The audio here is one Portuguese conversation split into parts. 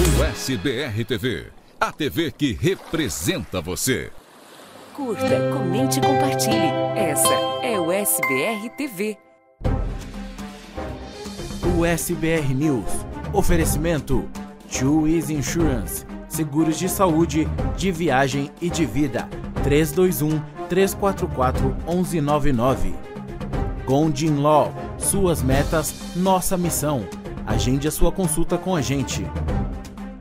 USBR TV, a TV que representa você. Curta, comente e compartilhe. Essa é o SBR TV. USBR News. Oferecimento: Two Easy Insurance. Seguros de saúde, de viagem e de vida. 321 344 1199. Gondin Law. Suas metas, nossa missão. Agende a sua consulta com a gente.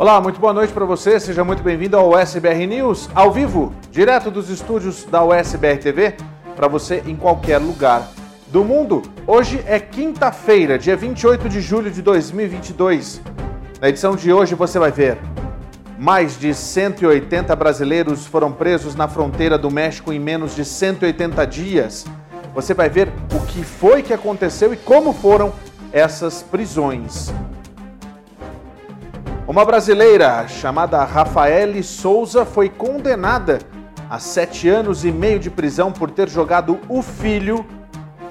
Olá, muito boa noite para você. Seja muito bem-vindo ao USBR News, ao vivo, direto dos estúdios da USBR TV, para você em qualquer lugar do mundo. Hoje é quinta-feira, dia 28 de julho de 2022. Na edição de hoje você vai ver mais de 180 brasileiros foram presos na fronteira do México em menos de 180 dias. Você vai ver o que foi que aconteceu e como foram essas prisões. Uma brasileira chamada Rafaele Souza foi condenada a sete anos e meio de prisão por ter jogado o filho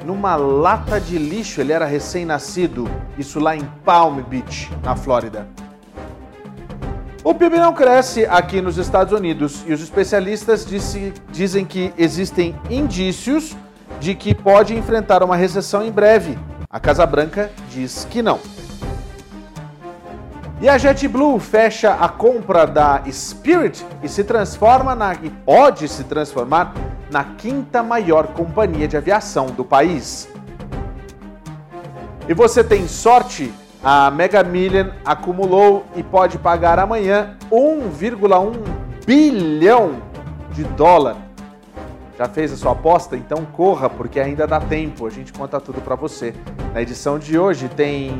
numa lata de lixo. Ele era recém-nascido, isso lá em Palm Beach, na Flórida. O PIB não cresce aqui nos Estados Unidos e os especialistas disse, dizem que existem indícios de que pode enfrentar uma recessão em breve. A Casa Branca diz que não. E a JetBlue fecha a compra da Spirit e se transforma na e pode se transformar na quinta maior companhia de aviação do país. E você tem sorte? A Mega Million acumulou e pode pagar amanhã 1,1 bilhão de dólar já fez a sua aposta? Então corra, porque ainda dá tempo. A gente conta tudo para você. Na edição de hoje tem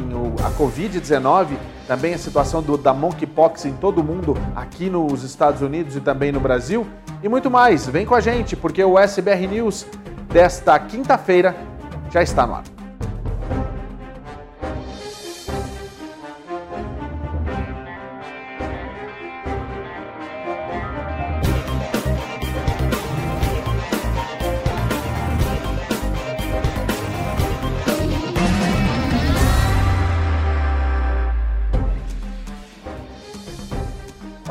a Covid-19, também a situação do, da monkeypox em todo o mundo, aqui nos Estados Unidos e também no Brasil, e muito mais. Vem com a gente, porque o SBR News desta quinta-feira já está no ar.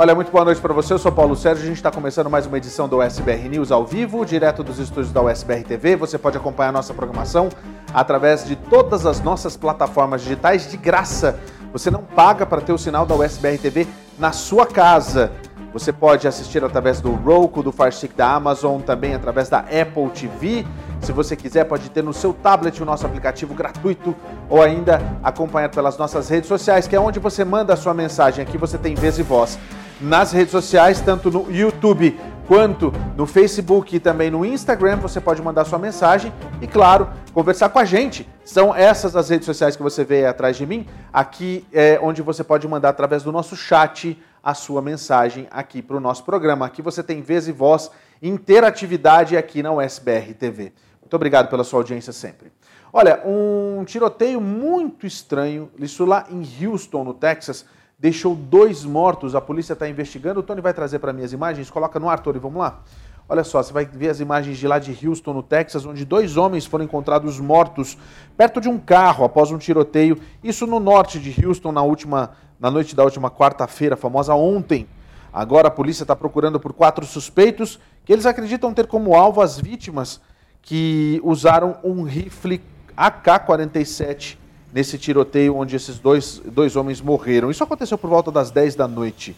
Olha, muito boa noite para você. Eu sou Paulo Sérgio. A gente está começando mais uma edição do USBR News ao vivo, direto dos estúdios da USBR TV. Você pode acompanhar nossa programação através de todas as nossas plataformas digitais de graça. Você não paga para ter o sinal da USBR TV na sua casa. Você pode assistir através do Roku, do Fire Stick da Amazon, também através da Apple TV. Se você quiser, pode ter no seu tablet o nosso aplicativo gratuito ou ainda acompanhar pelas nossas redes sociais, que é onde você manda a sua mensagem. Aqui você tem vez e voz nas redes sociais, tanto no YouTube quanto no Facebook e também no Instagram. Você pode mandar sua mensagem e, claro, conversar com a gente. São essas as redes sociais que você vê atrás de mim. Aqui é onde você pode mandar através do nosso chat a sua mensagem aqui para o nosso programa. Aqui você tem vez e voz, interatividade aqui na USBR TV. Muito obrigado pela sua audiência sempre. Olha, um tiroteio muito estranho, isso lá em Houston, no Texas deixou dois mortos. A polícia está investigando. O Tony vai trazer para mim as imagens. Coloca no ar, Tony, vamos lá. Olha só, você vai ver as imagens de lá de Houston, no Texas, onde dois homens foram encontrados mortos perto de um carro após um tiroteio. Isso no norte de Houston, na última, na noite da última quarta-feira, famosa ontem. Agora a polícia está procurando por quatro suspeitos que eles acreditam ter como alvo as vítimas que usaram um rifle AK-47 nesse tiroteio onde esses dois, dois homens morreram. Isso aconteceu por volta das 10 da noite.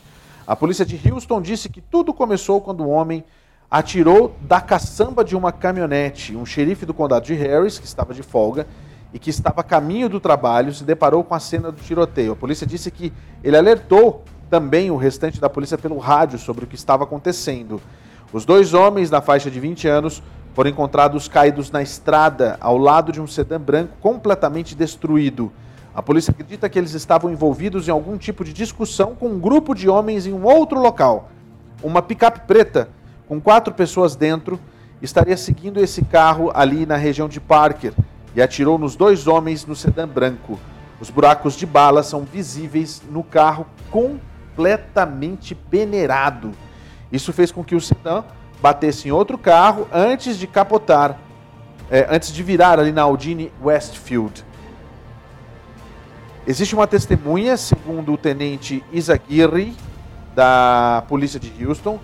A polícia de Houston disse que tudo começou quando um homem atirou da caçamba de uma caminhonete. Um xerife do condado de Harris, que estava de folga e que estava a caminho do trabalho, se deparou com a cena do tiroteio. A polícia disse que ele alertou também o restante da polícia pelo rádio sobre o que estava acontecendo. Os dois homens, na faixa de 20 anos, foram encontrados caídos na estrada ao lado de um sedã branco completamente destruído. A polícia acredita que eles estavam envolvidos em algum tipo de discussão com um grupo de homens em um outro local. Uma picape preta com quatro pessoas dentro estaria seguindo esse carro ali na região de Parker e atirou nos dois homens no sedã branco. Os buracos de bala são visíveis no carro completamente peneirado. Isso fez com que o sedã batesse em outro carro antes de capotar, é, antes de virar ali na Aldine Westfield. Existe uma testemunha, segundo o tenente Izaguirre, da polícia de Houston,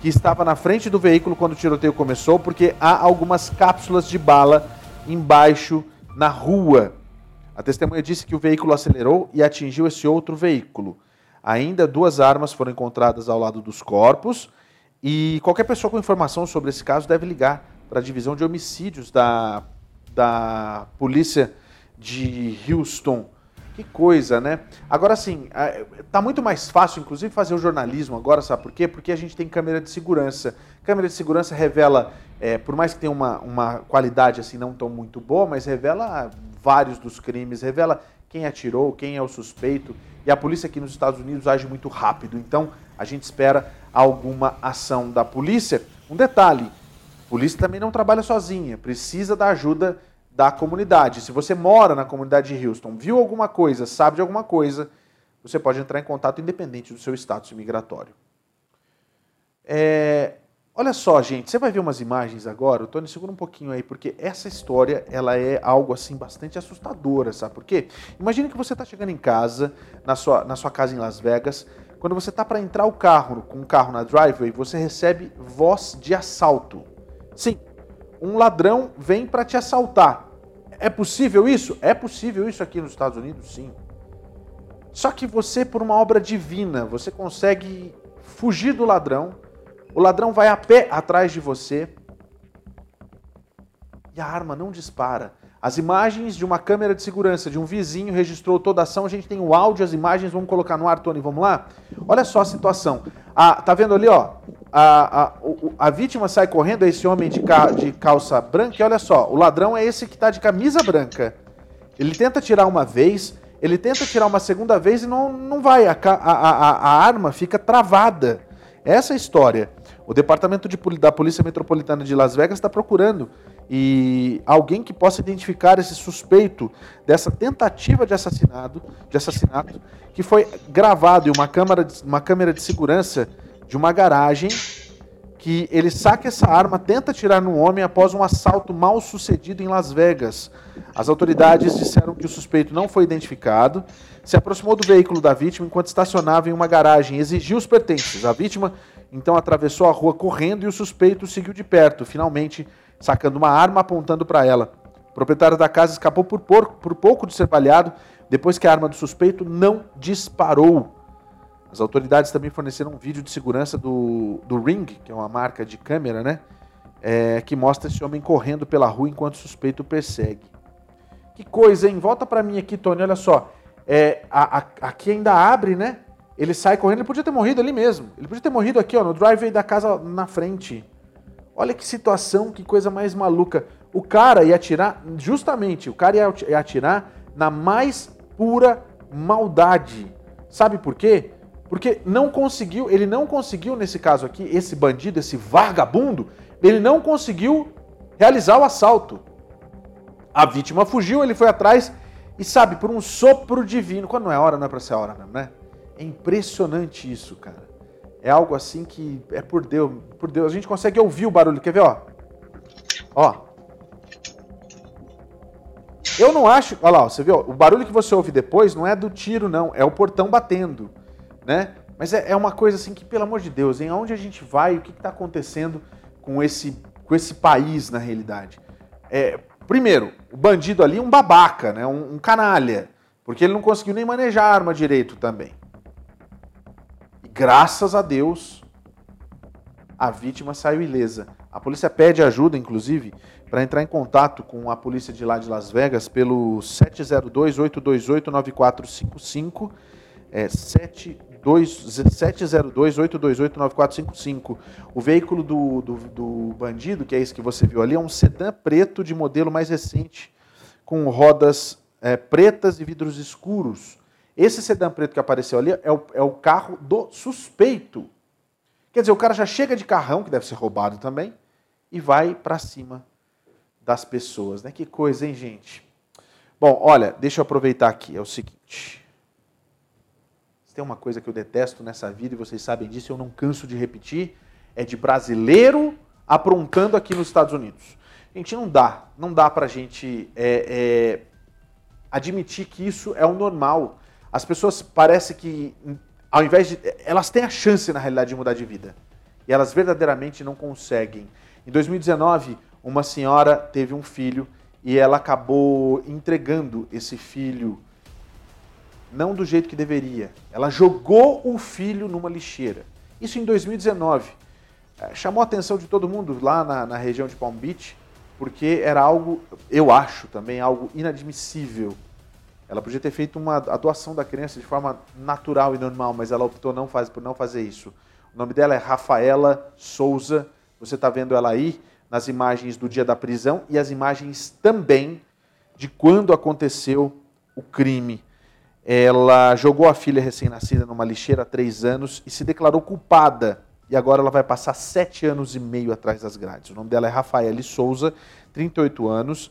que estava na frente do veículo quando o tiroteio começou, porque há algumas cápsulas de bala embaixo na rua. A testemunha disse que o veículo acelerou e atingiu esse outro veículo. Ainda duas armas foram encontradas ao lado dos corpos e qualquer pessoa com informação sobre esse caso deve ligar para a divisão de homicídios da, da polícia de Houston. Que coisa, né? Agora sim, tá muito mais fácil, inclusive, fazer o jornalismo agora, sabe por quê? Porque a gente tem câmera de segurança. Câmera de segurança revela, é, por mais que tenha uma, uma qualidade assim não tão muito boa, mas revela vários dos crimes, revela quem atirou, quem é o suspeito. E a polícia aqui nos Estados Unidos age muito rápido. Então, a gente espera alguma ação da polícia. Um detalhe: a polícia também não trabalha sozinha, precisa da ajuda da comunidade. Se você mora na comunidade de Houston, viu alguma coisa, sabe de alguma coisa, você pode entrar em contato independente do seu status migratório. É, olha só, gente, você vai ver umas imagens agora. O Tony, segura um pouquinho aí, porque essa história ela é algo assim bastante assustadora, sabe por quê? Imagine que você está chegando em casa, na sua, na sua casa em Las Vegas, quando você está para entrar o carro, com o carro na driveway, você recebe voz de assalto. Sim, um ladrão vem para te assaltar. É possível isso? É possível isso aqui nos Estados Unidos? Sim. Só que você, por uma obra divina, você consegue fugir do ladrão. O ladrão vai a pé atrás de você. E a arma não dispara. As imagens de uma câmera de segurança de um vizinho registrou toda a ação. A gente tem o áudio, as imagens, vamos colocar no ar, Tony, vamos lá? Olha só a situação. Ah, tá vendo ali, ó? A, a, a vítima sai correndo, é esse homem de, ca, de calça branca, e olha só, o ladrão é esse que está de camisa branca. Ele tenta tirar uma vez, ele tenta tirar uma segunda vez e não, não vai. A, a, a arma fica travada. Essa é a história. O departamento de, da Polícia Metropolitana de Las Vegas está procurando e alguém que possa identificar esse suspeito dessa tentativa de assassinato, de assassinato que foi gravado em uma câmera de, uma câmera de segurança de uma garagem que ele saca essa arma, tenta atirar no homem após um assalto mal sucedido em Las Vegas. As autoridades disseram que o suspeito não foi identificado, se aproximou do veículo da vítima enquanto estacionava em uma garagem e exigiu os pertences. A vítima então atravessou a rua correndo e o suspeito seguiu de perto. Finalmente, sacando uma arma apontando para ela. O proprietário da casa escapou por, por, pouco de ser baleado depois que a arma do suspeito não disparou. As autoridades também forneceram um vídeo de segurança do, do Ring, que é uma marca de câmera, né? É, que mostra esse homem correndo pela rua enquanto o suspeito persegue. Que coisa, hein? Volta para mim aqui, Tony, olha só. É, a, a, aqui ainda abre, né? Ele sai correndo, ele podia ter morrido ali mesmo. Ele podia ter morrido aqui, ó, no driveway da casa na frente. Olha que situação, que coisa mais maluca. O cara ia atirar, justamente, o cara ia atirar na mais pura maldade. Sabe por quê? Porque não conseguiu, ele não conseguiu nesse caso aqui, esse bandido, esse vagabundo, ele não conseguiu realizar o assalto. A vítima fugiu, ele foi atrás e sabe, por um sopro divino, quando não é hora, não é para ser hora né? É impressionante isso, cara. É algo assim que é por Deus, por Deus. A gente consegue ouvir o barulho. Quer ver, ó? Ó. Eu não acho. Olha lá, você viu? O barulho que você ouve depois não é do tiro, não. É o portão batendo, né? Mas é, é uma coisa assim que, pelo amor de Deus, em aonde a gente vai, o que está acontecendo com esse, com esse país na realidade? É, primeiro, o bandido ali é um babaca, né? Um, um canalha, porque ele não conseguiu nem manejar a arma direito também graças a Deus, a vítima saiu ilesa. A polícia pede ajuda, inclusive, para entrar em contato com a polícia de lá de Las Vegas pelo 702-828-9455. É, 702-828-9455. O veículo do, do, do bandido, que é esse que você viu ali, é um sedã preto de modelo mais recente, com rodas é, pretas e vidros escuros. Esse sedã preto que apareceu ali é o, é o carro do suspeito. Quer dizer, o cara já chega de carrão, que deve ser roubado também, e vai para cima das pessoas. Né? Que coisa, hein, gente? Bom, olha, deixa eu aproveitar aqui. É o seguinte. Se tem uma coisa que eu detesto nessa vida, e vocês sabem disso, eu não canso de repetir, é de brasileiro aprontando aqui nos Estados Unidos. Gente, não dá. Não dá pra gente é, é, admitir que isso é o normal. As pessoas parece que, ao invés de. Elas têm a chance, na realidade, de mudar de vida. E elas verdadeiramente não conseguem. Em 2019, uma senhora teve um filho e ela acabou entregando esse filho não do jeito que deveria. Ela jogou o filho numa lixeira. Isso em 2019. É, chamou a atenção de todo mundo lá na, na região de Palm Beach, porque era algo, eu acho também, algo inadmissível. Ela podia ter feito uma a doação da criança de forma natural e normal, mas ela optou não faz, por não fazer isso. O nome dela é Rafaela Souza. Você está vendo ela aí nas imagens do dia da prisão e as imagens também de quando aconteceu o crime. Ela jogou a filha recém-nascida numa lixeira há três anos e se declarou culpada. E agora ela vai passar sete anos e meio atrás das grades. O nome dela é Rafaela Souza, 38 anos.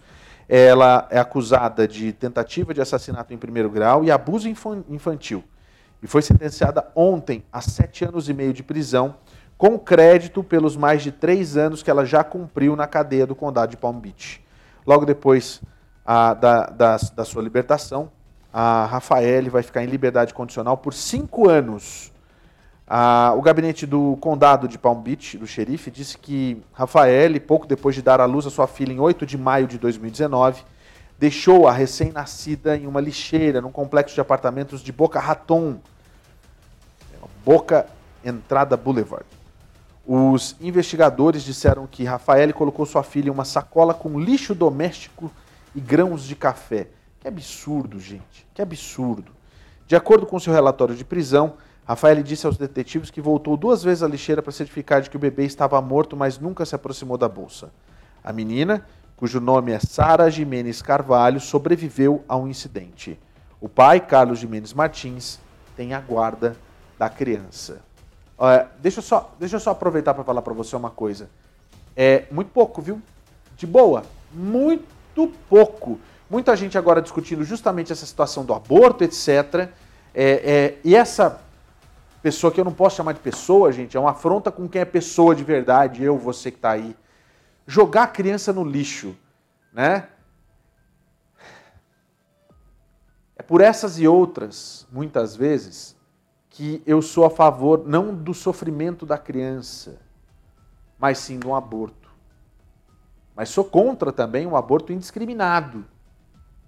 Ela é acusada de tentativa de assassinato em primeiro grau e abuso infantil. E foi sentenciada ontem a sete anos e meio de prisão com crédito pelos mais de três anos que ela já cumpriu na cadeia do condado de Palm Beach. Logo depois a, da, da, da, sua libertação, a Rafael vai ficar em liberdade condicional por cinco anos. A, o gabinete do condado de Palm Beach, do xerife, disse que Rafael, pouco depois de dar à luz a sua filha em 8 de maio de 2019, deixou a recém-nascida em uma lixeira num complexo de apartamentos de Boca Raton, Boca Entrada Boulevard. Os investigadores disseram que Rafael colocou sua filha em uma sacola com lixo doméstico e grãos de café. Que absurdo, gente. Que absurdo. De acordo com seu relatório de prisão, Rafael disse aos detetives que voltou duas vezes à lixeira para certificar de que o bebê estava morto, mas nunca se aproximou da bolsa. A menina, cujo nome é Sara Jimenez Carvalho, sobreviveu ao incidente. O pai, Carlos Jimenez Martins, tem a guarda da criança. Olha, deixa, eu só, deixa eu só aproveitar para falar para você uma coisa. É muito pouco, viu? De boa, muito pouco. Muita gente agora discutindo justamente essa situação do aborto, etc. É, é, e essa pessoa que eu não posso chamar de pessoa, gente, é uma afronta com quem é pessoa de verdade, eu, você que está aí. Jogar a criança no lixo, né? É por essas e outras, muitas vezes, que eu sou a favor não do sofrimento da criança, mas sim do aborto. Mas sou contra também o aborto indiscriminado.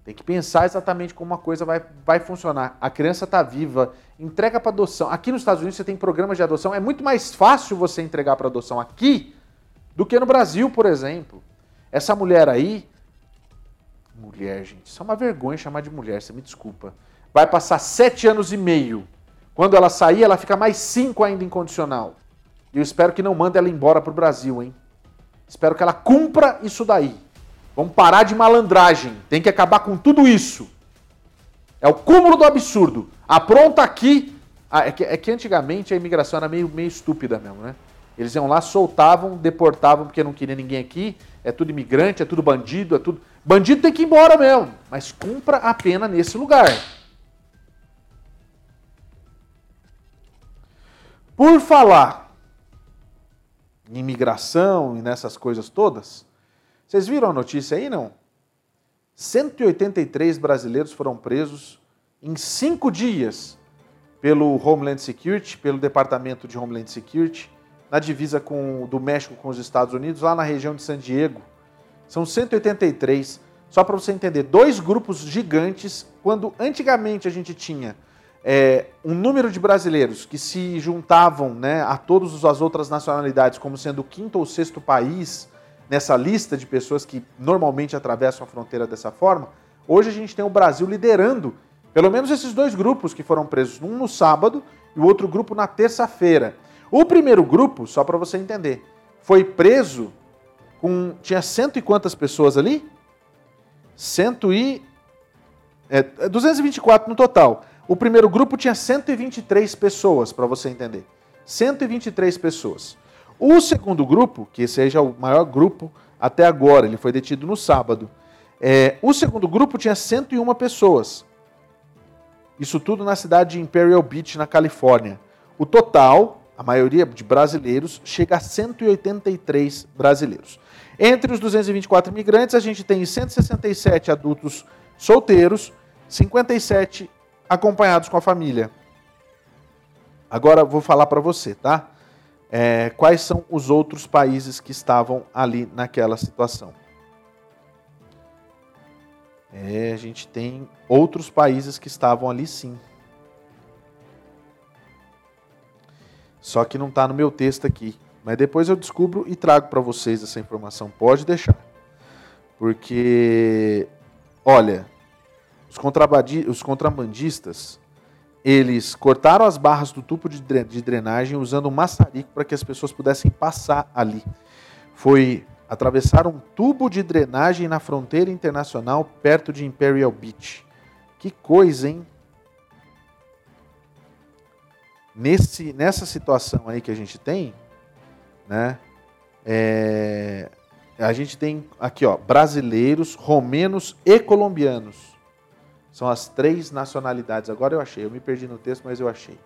Tem que pensar exatamente como uma coisa vai, vai funcionar. A criança está viva, entrega para adoção. Aqui nos Estados Unidos você tem programas de adoção. É muito mais fácil você entregar para adoção aqui do que no Brasil, por exemplo. Essa mulher aí. Mulher, gente, isso é uma vergonha chamar de mulher, você me desculpa. Vai passar sete anos e meio quando ela sair, ela fica mais cinco ainda incondicional. E eu espero que não mande ela embora para o Brasil, hein? Espero que ela cumpra isso daí. Vamos parar de malandragem. Tem que acabar com tudo isso. É o cúmulo do absurdo. Apronta aqui. Ah, é, que, é, que, antigamente a imigração era meio, meio estúpida mesmo, né? Eles iam lá, soltavam, deportavam porque não queria ninguém aqui. É tudo imigrante, é tudo bandido, é tudo. Bandido tem que ir embora mesmo. Mas cumpra a pena nesse lugar. Por falar em imigração e nessas coisas todas, vocês viram a notícia aí, não? 183 brasileiros foram presos em cinco dias pelo Homeland Security, pelo Departamento de Homeland Security, na divisa com, do México com os Estados Unidos, lá na região de San Diego. São 183. Só para você entender, dois grupos gigantes, quando antigamente a gente tinha é, um número de brasileiros que se juntavam né, a todas as outras nacionalidades como sendo o quinto ou sexto país nessa lista de pessoas que normalmente atravessam a fronteira dessa forma, hoje a gente tem o Brasil liderando pelo menos esses dois grupos que foram presos, um no sábado e o outro grupo na terça-feira. O primeiro grupo, só para você entender, foi preso com. Tinha cento e quantas pessoas ali? Cento e É, 224 no total. O primeiro grupo tinha 123 pessoas, para você entender. 123 pessoas. O segundo grupo, que já é o maior grupo até agora, ele foi detido no sábado. É, o segundo grupo tinha 101 pessoas. Isso tudo na cidade de Imperial Beach, na Califórnia. O total, a maioria de brasileiros, chega a 183 brasileiros. Entre os 224 imigrantes, a gente tem 167 adultos solteiros, 57 acompanhados com a família. Agora vou falar para você, tá? É, quais são os outros países que estavam ali naquela situação? É, a gente tem outros países que estavam ali sim. Só que não está no meu texto aqui. Mas depois eu descubro e trago para vocês essa informação. Pode deixar. Porque, olha, os, os contrabandistas, eles cortaram as barras do tubo de drenagem usando um maçarico para que as pessoas pudessem passar ali. Foi atravessar um tubo de drenagem na fronteira internacional perto de Imperial Beach. Que coisa, hein? Nesse, nessa situação aí que a gente tem, né? É, a gente tem aqui, ó, brasileiros, romenos e colombianos. São as três nacionalidades. Agora eu achei, eu me perdi no texto, mas eu achei.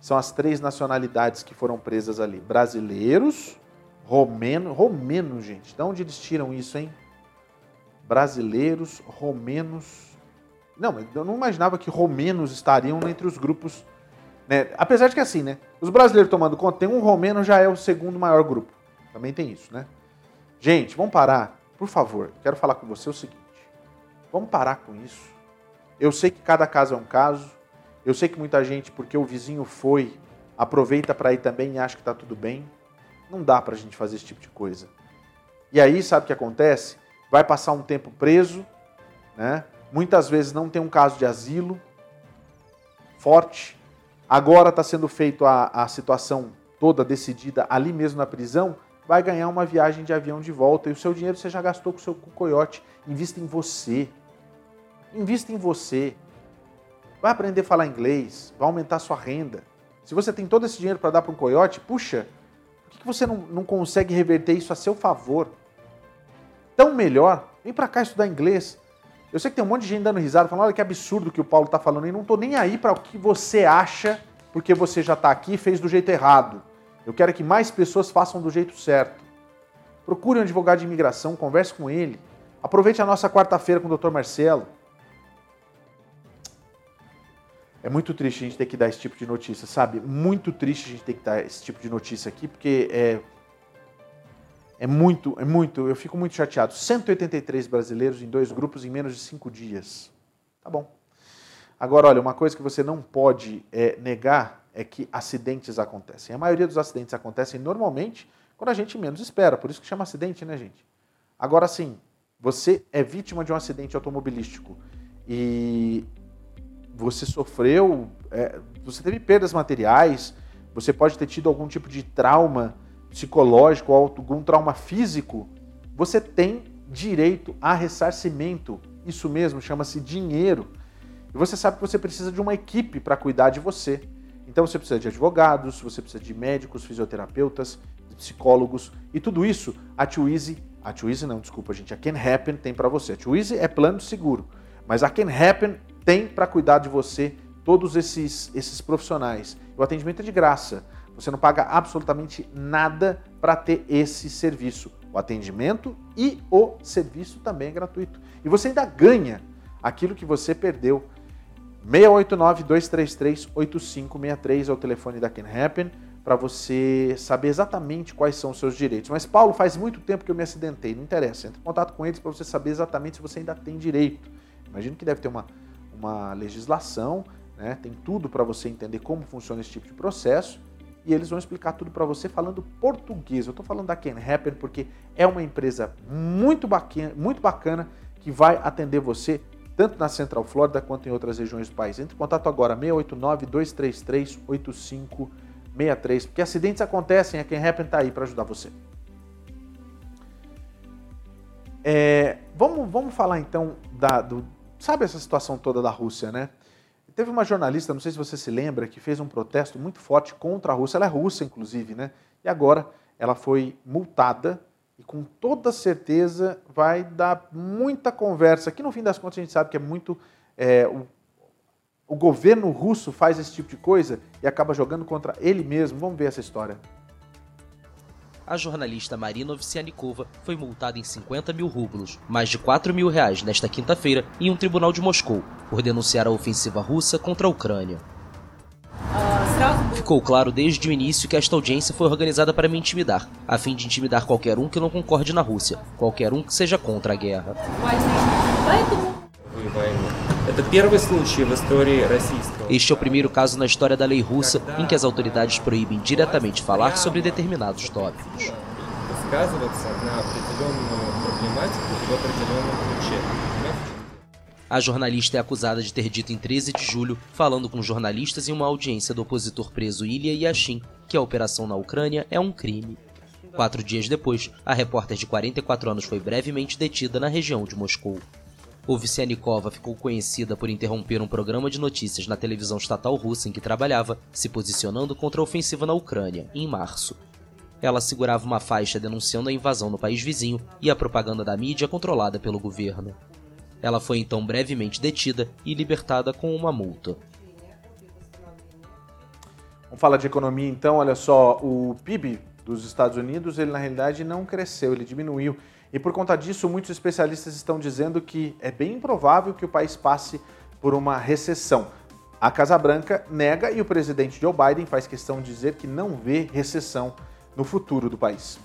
São as três nacionalidades que foram presas ali: brasileiros, romenos. Romenos, gente. De onde eles tiram isso, hein? Brasileiros, romenos. Não, eu não imaginava que romenos estariam entre os grupos. Né? Apesar de que assim, né? Os brasileiros tomando conta, tem um romeno já é o segundo maior grupo. Também tem isso, né? Gente, vamos parar. Por favor, quero falar com você o seguinte. Vamos parar com isso. Eu sei que cada caso é um caso. Eu sei que muita gente, porque o vizinho foi, aproveita para ir também e acha que está tudo bem. Não dá para a gente fazer esse tipo de coisa. E aí, sabe o que acontece? Vai passar um tempo preso, né? muitas vezes não tem um caso de asilo forte. Agora está sendo feito a, a situação toda decidida ali mesmo na prisão. Vai ganhar uma viagem de avião de volta e o seu dinheiro você já gastou com o seu coiote. Invista em você. Invista em você. Vai aprender a falar inglês, vai aumentar sua renda. Se você tem todo esse dinheiro para dar para um coiote, puxa, por que você não, não consegue reverter isso a seu favor? Tão melhor, vem para cá estudar inglês. Eu sei que tem um monte de gente dando risada, falando, olha que absurdo que o Paulo está falando, e não estou nem aí para o que você acha, porque você já está aqui e fez do jeito errado. Eu quero que mais pessoas façam do jeito certo. Procure um advogado de imigração, converse com ele. Aproveite a nossa quarta-feira com o Dr. Marcelo. É muito triste a gente ter que dar esse tipo de notícia, sabe? Muito triste a gente ter que dar esse tipo de notícia aqui, porque é. É muito, é muito, eu fico muito chateado. 183 brasileiros em dois grupos em menos de cinco dias. Tá bom. Agora, olha, uma coisa que você não pode é, negar é que acidentes acontecem. A maioria dos acidentes acontecem normalmente quando a gente menos espera, por isso que chama acidente, né, gente? Agora sim, você é vítima de um acidente automobilístico e você sofreu, é, você teve perdas materiais, você pode ter tido algum tipo de trauma psicológico ou algum trauma físico, você tem direito a ressarcimento. Isso mesmo, chama-se dinheiro. E você sabe que você precisa de uma equipe para cuidar de você. Então você precisa de advogados, você precisa de médicos, fisioterapeutas, psicólogos e tudo isso a Twizy, a Twizy não, desculpa gente, a Can Happen tem para você. A Twizy é plano seguro, mas a Can Happen tem para cuidar de você todos esses, esses profissionais. O atendimento é de graça. Você não paga absolutamente nada para ter esse serviço. O atendimento e o serviço também é gratuito. E você ainda ganha aquilo que você perdeu. 689-233-8563 é o telefone da Can Happen para você saber exatamente quais são os seus direitos. Mas, Paulo, faz muito tempo que eu me acidentei. Não interessa. Entre em contato com eles para você saber exatamente se você ainda tem direito. Imagino que deve ter uma uma legislação, né? tem tudo para você entender como funciona esse tipo de processo e eles vão explicar tudo para você falando português. Eu estou falando da Can Happen porque é uma empresa muito bacana, muito bacana que vai atender você tanto na Central Florida quanto em outras regiões do país. Entre em contato agora, 689-233-8563, porque acidentes acontecem, a Can Happen está aí para ajudar você. É, vamos, vamos falar então da, do, sabe essa situação toda da Rússia, né? Teve uma jornalista, não sei se você se lembra, que fez um protesto muito forte contra a Rússia. Ela é russa, inclusive, né? E agora ela foi multada e com toda certeza vai dar muita conversa. Que no fim das contas a gente sabe que é muito. É, o, o governo russo faz esse tipo de coisa e acaba jogando contra ele mesmo. Vamos ver essa história a jornalista Marina Ovsianikova foi multada em 50 mil rublos, mais de 4 mil reais, nesta quinta-feira, em um tribunal de Moscou, por denunciar a ofensiva russa contra a Ucrânia. Ficou claro desde o início que esta audiência foi organizada para me intimidar, a fim de intimidar qualquer um que não concorde na Rússia, qualquer um que seja contra a guerra. Este é o primeiro caso na história da lei russa em que as autoridades proíbem diretamente falar sobre determinados tópicos. A jornalista é acusada de ter dito em 13 de julho, falando com jornalistas em uma audiência do opositor preso Ilya Yashin, que a operação na Ucrânia é um crime. Quatro dias depois, a repórter de 44 anos foi brevemente detida na região de Moscou. Ovsianikova ficou conhecida por interromper um programa de notícias na televisão estatal russa em que trabalhava, se posicionando contra a ofensiva na Ucrânia, em março. Ela segurava uma faixa denunciando a invasão no país vizinho e a propaganda da mídia controlada pelo governo. Ela foi então brevemente detida e libertada com uma multa. Vamos falar de economia então, olha só, o PIB dos Estados Unidos, ele na realidade não cresceu, ele diminuiu. E por conta disso, muitos especialistas estão dizendo que é bem improvável que o país passe por uma recessão. A Casa Branca nega e o presidente Joe Biden faz questão de dizer que não vê recessão no futuro do país.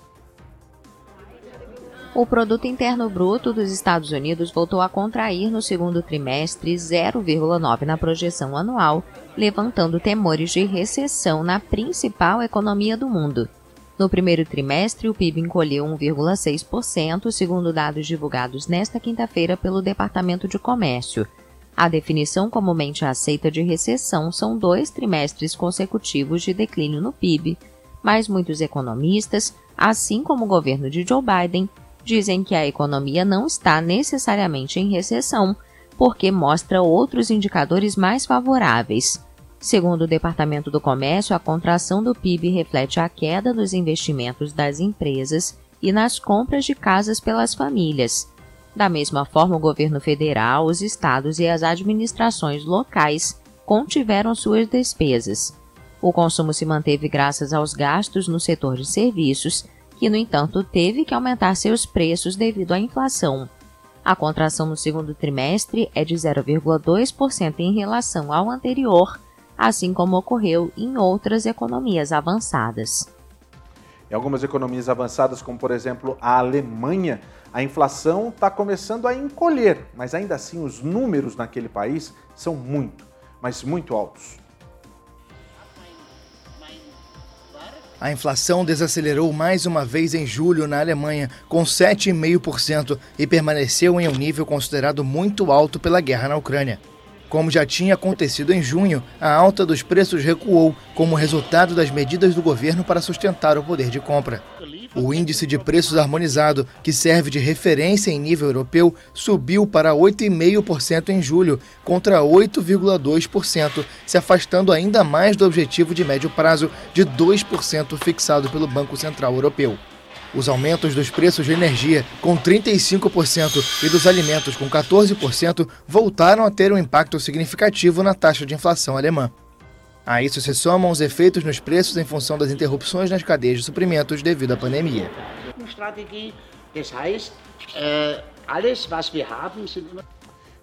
O produto interno bruto dos Estados Unidos voltou a contrair no segundo trimestre 0,9 na projeção anual, levantando temores de recessão na principal economia do mundo. No primeiro trimestre, o PIB encolheu 1,6%, segundo dados divulgados nesta quinta-feira pelo Departamento de Comércio. A definição comumente aceita de recessão são dois trimestres consecutivos de declínio no PIB, mas muitos economistas, assim como o governo de Joe Biden, dizem que a economia não está necessariamente em recessão, porque mostra outros indicadores mais favoráveis. Segundo o Departamento do Comércio, a contração do PIB reflete a queda nos investimentos das empresas e nas compras de casas pelas famílias. Da mesma forma, o governo federal, os estados e as administrações locais contiveram suas despesas. O consumo se manteve graças aos gastos no setor de serviços, que, no entanto, teve que aumentar seus preços devido à inflação. A contração no segundo trimestre é de 0,2% em relação ao anterior assim como ocorreu em outras economias avançadas. Em algumas economias avançadas, como por exemplo a Alemanha, a inflação está começando a encolher, mas ainda assim os números naquele país são muito, mas muito altos. A inflação desacelerou mais uma vez em julho na Alemanha, com 7,5%, e permaneceu em um nível considerado muito alto pela guerra na Ucrânia. Como já tinha acontecido em junho, a alta dos preços recuou como resultado das medidas do governo para sustentar o poder de compra. O índice de preços harmonizado, que serve de referência em nível europeu, subiu para 8,5% em julho, contra 8,2%, se afastando ainda mais do objetivo de médio prazo de 2% fixado pelo Banco Central Europeu. Os aumentos dos preços de energia, com 35%, e dos alimentos, com 14%, voltaram a ter um impacto significativo na taxa de inflação alemã. A isso se somam os efeitos nos preços em função das interrupções nas cadeias de suprimentos devido à pandemia.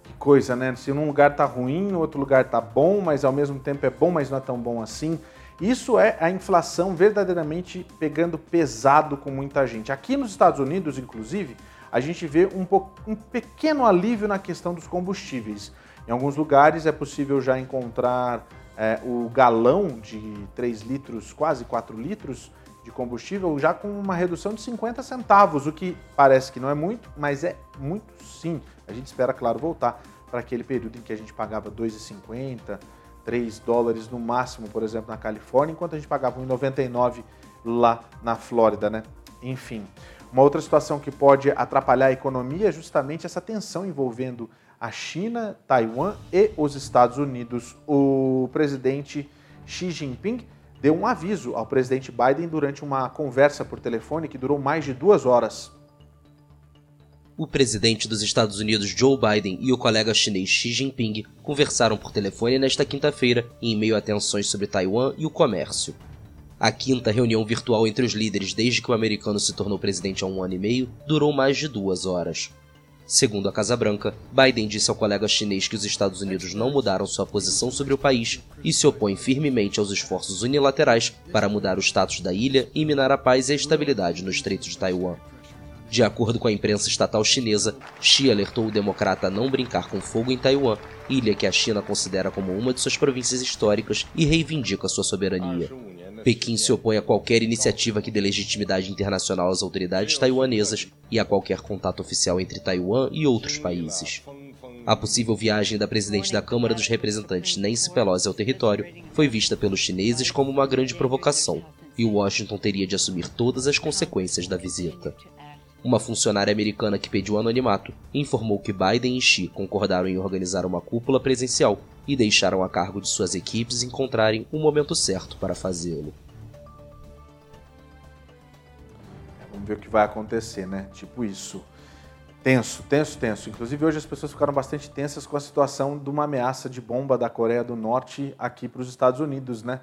Que coisa, né? Se num lugar tá ruim, no outro lugar tá bom, mas ao mesmo tempo é bom, mas não é tão bom assim. Isso é a inflação verdadeiramente pegando pesado com muita gente. Aqui nos Estados Unidos, inclusive, a gente vê um, um pequeno alívio na questão dos combustíveis. Em alguns lugares é possível já encontrar é, o galão de 3 litros, quase 4 litros de combustível, já com uma redução de 50 centavos, o que parece que não é muito, mas é muito sim. A gente espera, claro, voltar para aquele período em que a gente pagava 2,50, 3 dólares no máximo, por exemplo, na Califórnia, enquanto a gente pagava 1,99 lá na Flórida, né? Enfim, uma outra situação que pode atrapalhar a economia é justamente essa tensão envolvendo a China, Taiwan e os Estados Unidos. O presidente Xi Jinping deu um aviso ao presidente Biden durante uma conversa por telefone que durou mais de duas horas. O presidente dos Estados Unidos Joe Biden e o colega chinês Xi Jinping conversaram por telefone nesta quinta-feira em meio a tensões sobre Taiwan e o comércio. A quinta reunião virtual entre os líderes desde que o americano se tornou presidente há um ano e meio durou mais de duas horas. Segundo a Casa Branca, Biden disse ao colega chinês que os Estados Unidos não mudaram sua posição sobre o país e se opõe firmemente aos esforços unilaterais para mudar o status da ilha e minar a paz e a estabilidade no Estreito de Taiwan. De acordo com a imprensa estatal chinesa, Xi alertou o democrata a não brincar com fogo em Taiwan, ilha que a China considera como uma de suas províncias históricas e reivindica sua soberania. Pequim se opõe a qualquer iniciativa que dê legitimidade internacional às autoridades taiwanesas e a qualquer contato oficial entre Taiwan e outros países. A possível viagem da presidente da Câmara dos Representantes, Nancy Pelosi, ao território foi vista pelos chineses como uma grande provocação, e Washington teria de assumir todas as consequências da visita. Uma funcionária americana que pediu anonimato informou que Biden e Xi concordaram em organizar uma cúpula presencial e deixaram a cargo de suas equipes encontrarem o momento certo para fazê-lo. Vamos ver o que vai acontecer, né? Tipo isso. Tenso, tenso, tenso. Inclusive, hoje as pessoas ficaram bastante tensas com a situação de uma ameaça de bomba da Coreia do Norte aqui para os Estados Unidos, né?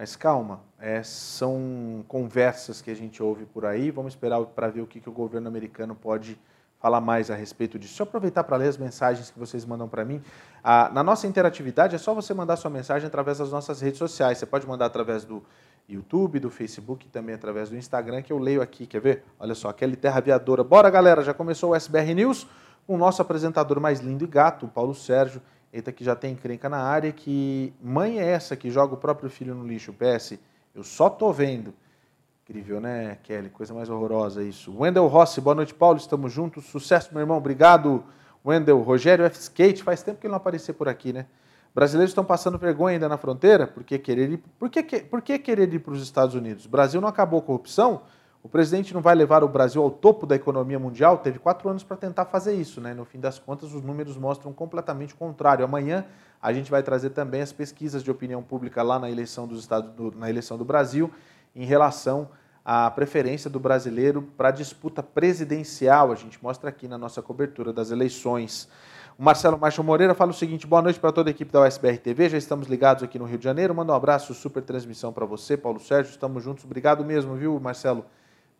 Mas calma, é, são conversas que a gente ouve por aí. Vamos esperar para ver o que, que o governo americano pode falar mais a respeito disso. Eu aproveitar para ler as mensagens que vocês mandam para mim. Ah, na nossa interatividade, é só você mandar sua mensagem através das nossas redes sociais. Você pode mandar através do YouTube, do Facebook e também através do Instagram, que eu leio aqui. Quer ver? Olha só, Kelly Terra Aviadora. Bora, galera, já começou o SBR News com o nosso apresentador mais lindo e gato, o Paulo Sérgio. Eita, que já tem encrenca na área, que mãe é essa que joga o próprio filho no lixo? PS, eu só tô vendo. Incrível, né, Kelly? Coisa mais horrorosa isso. Wendel Rossi, boa noite, Paulo. Estamos juntos. Sucesso, meu irmão. Obrigado, Wendel. Rogério F. Skate, faz tempo que ele não apareceu por aqui, né? Brasileiros estão passando vergonha ainda na fronteira? Por que querer ir, por que, por que querer ir para os Estados Unidos? O Brasil não acabou a corrupção? O presidente não vai levar o Brasil ao topo da economia mundial? Teve quatro anos para tentar fazer isso, né? No fim das contas, os números mostram completamente o contrário. Amanhã a gente vai trazer também as pesquisas de opinião pública lá na eleição dos Estados do, na eleição do Brasil em relação à preferência do brasileiro para a disputa presidencial. A gente mostra aqui na nossa cobertura das eleições. O Marcelo Marcho Moreira fala o seguinte: boa noite para toda a equipe da USBR TV. Já estamos ligados aqui no Rio de Janeiro. Manda um abraço, super transmissão para você, Paulo Sérgio. Estamos juntos. Obrigado mesmo, viu, Marcelo?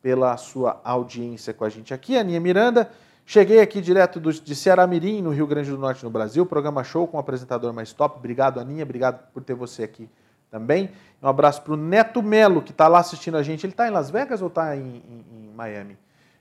Pela sua audiência com a gente aqui. Aninha Miranda, cheguei aqui direto do, de Ceará Mirim, no Rio Grande do Norte, no Brasil. Programa show com o apresentador mais top. Obrigado, Aninha. Obrigado por ter você aqui também. Um abraço para o Neto Melo, que está lá assistindo a gente. Ele está em Las Vegas ou está em, em, em Miami?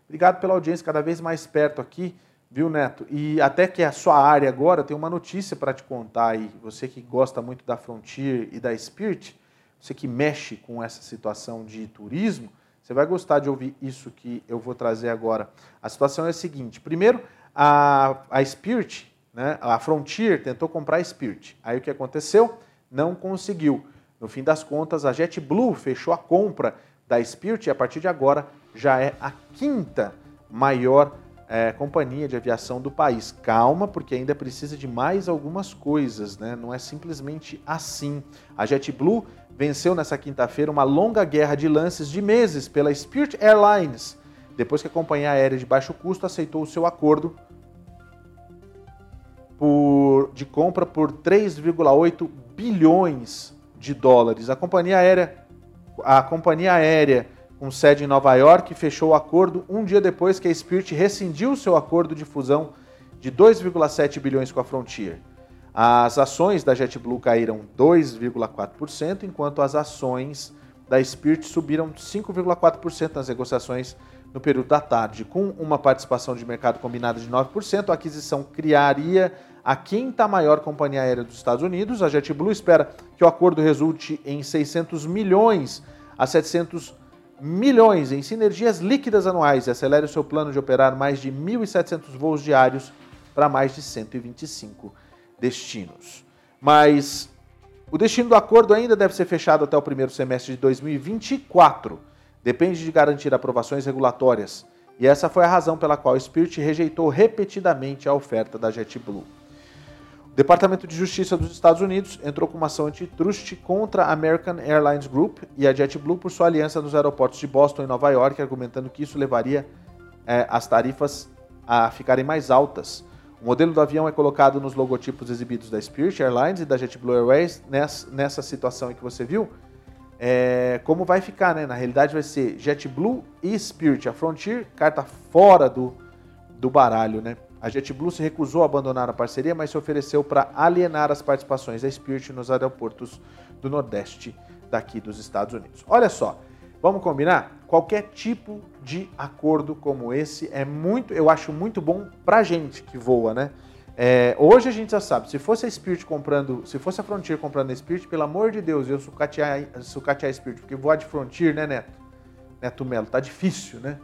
Obrigado pela audiência, cada vez mais perto aqui, viu, Neto? E até que é a sua área agora, tem uma notícia para te contar aí. Você que gosta muito da Frontier e da Spirit, você que mexe com essa situação de turismo, você vai gostar de ouvir isso que eu vou trazer agora. A situação é a seguinte: primeiro, a, a Spirit, né, a Frontier, tentou comprar a Spirit. Aí o que aconteceu? Não conseguiu. No fim das contas, a JetBlue fechou a compra da Spirit e a partir de agora já é a quinta maior é, companhia de aviação do país. Calma, porque ainda precisa de mais algumas coisas, né? Não é simplesmente assim. A JetBlue venceu nessa quinta-feira uma longa guerra de lances de meses pela Spirit Airlines, depois que a companhia aérea de baixo custo aceitou o seu acordo por, de compra por 3,8 bilhões de dólares. A companhia aérea, a companhia aérea com sede em Nova York fechou o acordo um dia depois que a Spirit rescindiu seu acordo de fusão de 2,7 bilhões com a Frontier. As ações da JetBlue caíram 2,4%, enquanto as ações da Spirit subiram 5,4% nas negociações no período da tarde. Com uma participação de mercado combinada de 9%, a aquisição criaria a quinta maior companhia aérea dos Estados Unidos. A JetBlue espera que o acordo resulte em 600 milhões a 700 milhões em sinergias líquidas anuais e acelere o seu plano de operar mais de 1.700 voos diários para mais de 125 destinos. Mas o destino do acordo ainda deve ser fechado até o primeiro semestre de 2024. Depende de garantir aprovações regulatórias E essa foi a razão pela qual o Spirit rejeitou repetidamente a oferta da JetBlue. O Departamento de Justiça dos Estados Unidos entrou com uma ação antitrust contra a American Airlines Group e a JetBlue por sua aliança nos aeroportos de Boston e Nova York, argumentando que isso levaria é, as tarifas a ficarem mais altas. O modelo do avião é colocado nos logotipos exibidos da Spirit Airlines e da JetBlue Airways nessa, nessa situação que você viu. É, como vai ficar, né? Na realidade vai ser JetBlue e Spirit. A Frontier, carta fora do, do baralho, né? A JetBlue se recusou a abandonar a parceria, mas se ofereceu para alienar as participações da Spirit nos aeroportos do Nordeste daqui dos Estados Unidos. Olha só, vamos combinar? Qualquer tipo de acordo como esse é muito, eu acho muito bom para gente que voa, né? É, hoje a gente já sabe, se fosse a Spirit comprando, se fosse a Frontier comprando a Spirit, pelo amor de Deus, eu sucatear, sucatear a Spirit, porque voar de Frontier, né, Neto? Neto Melo, tá difícil, né?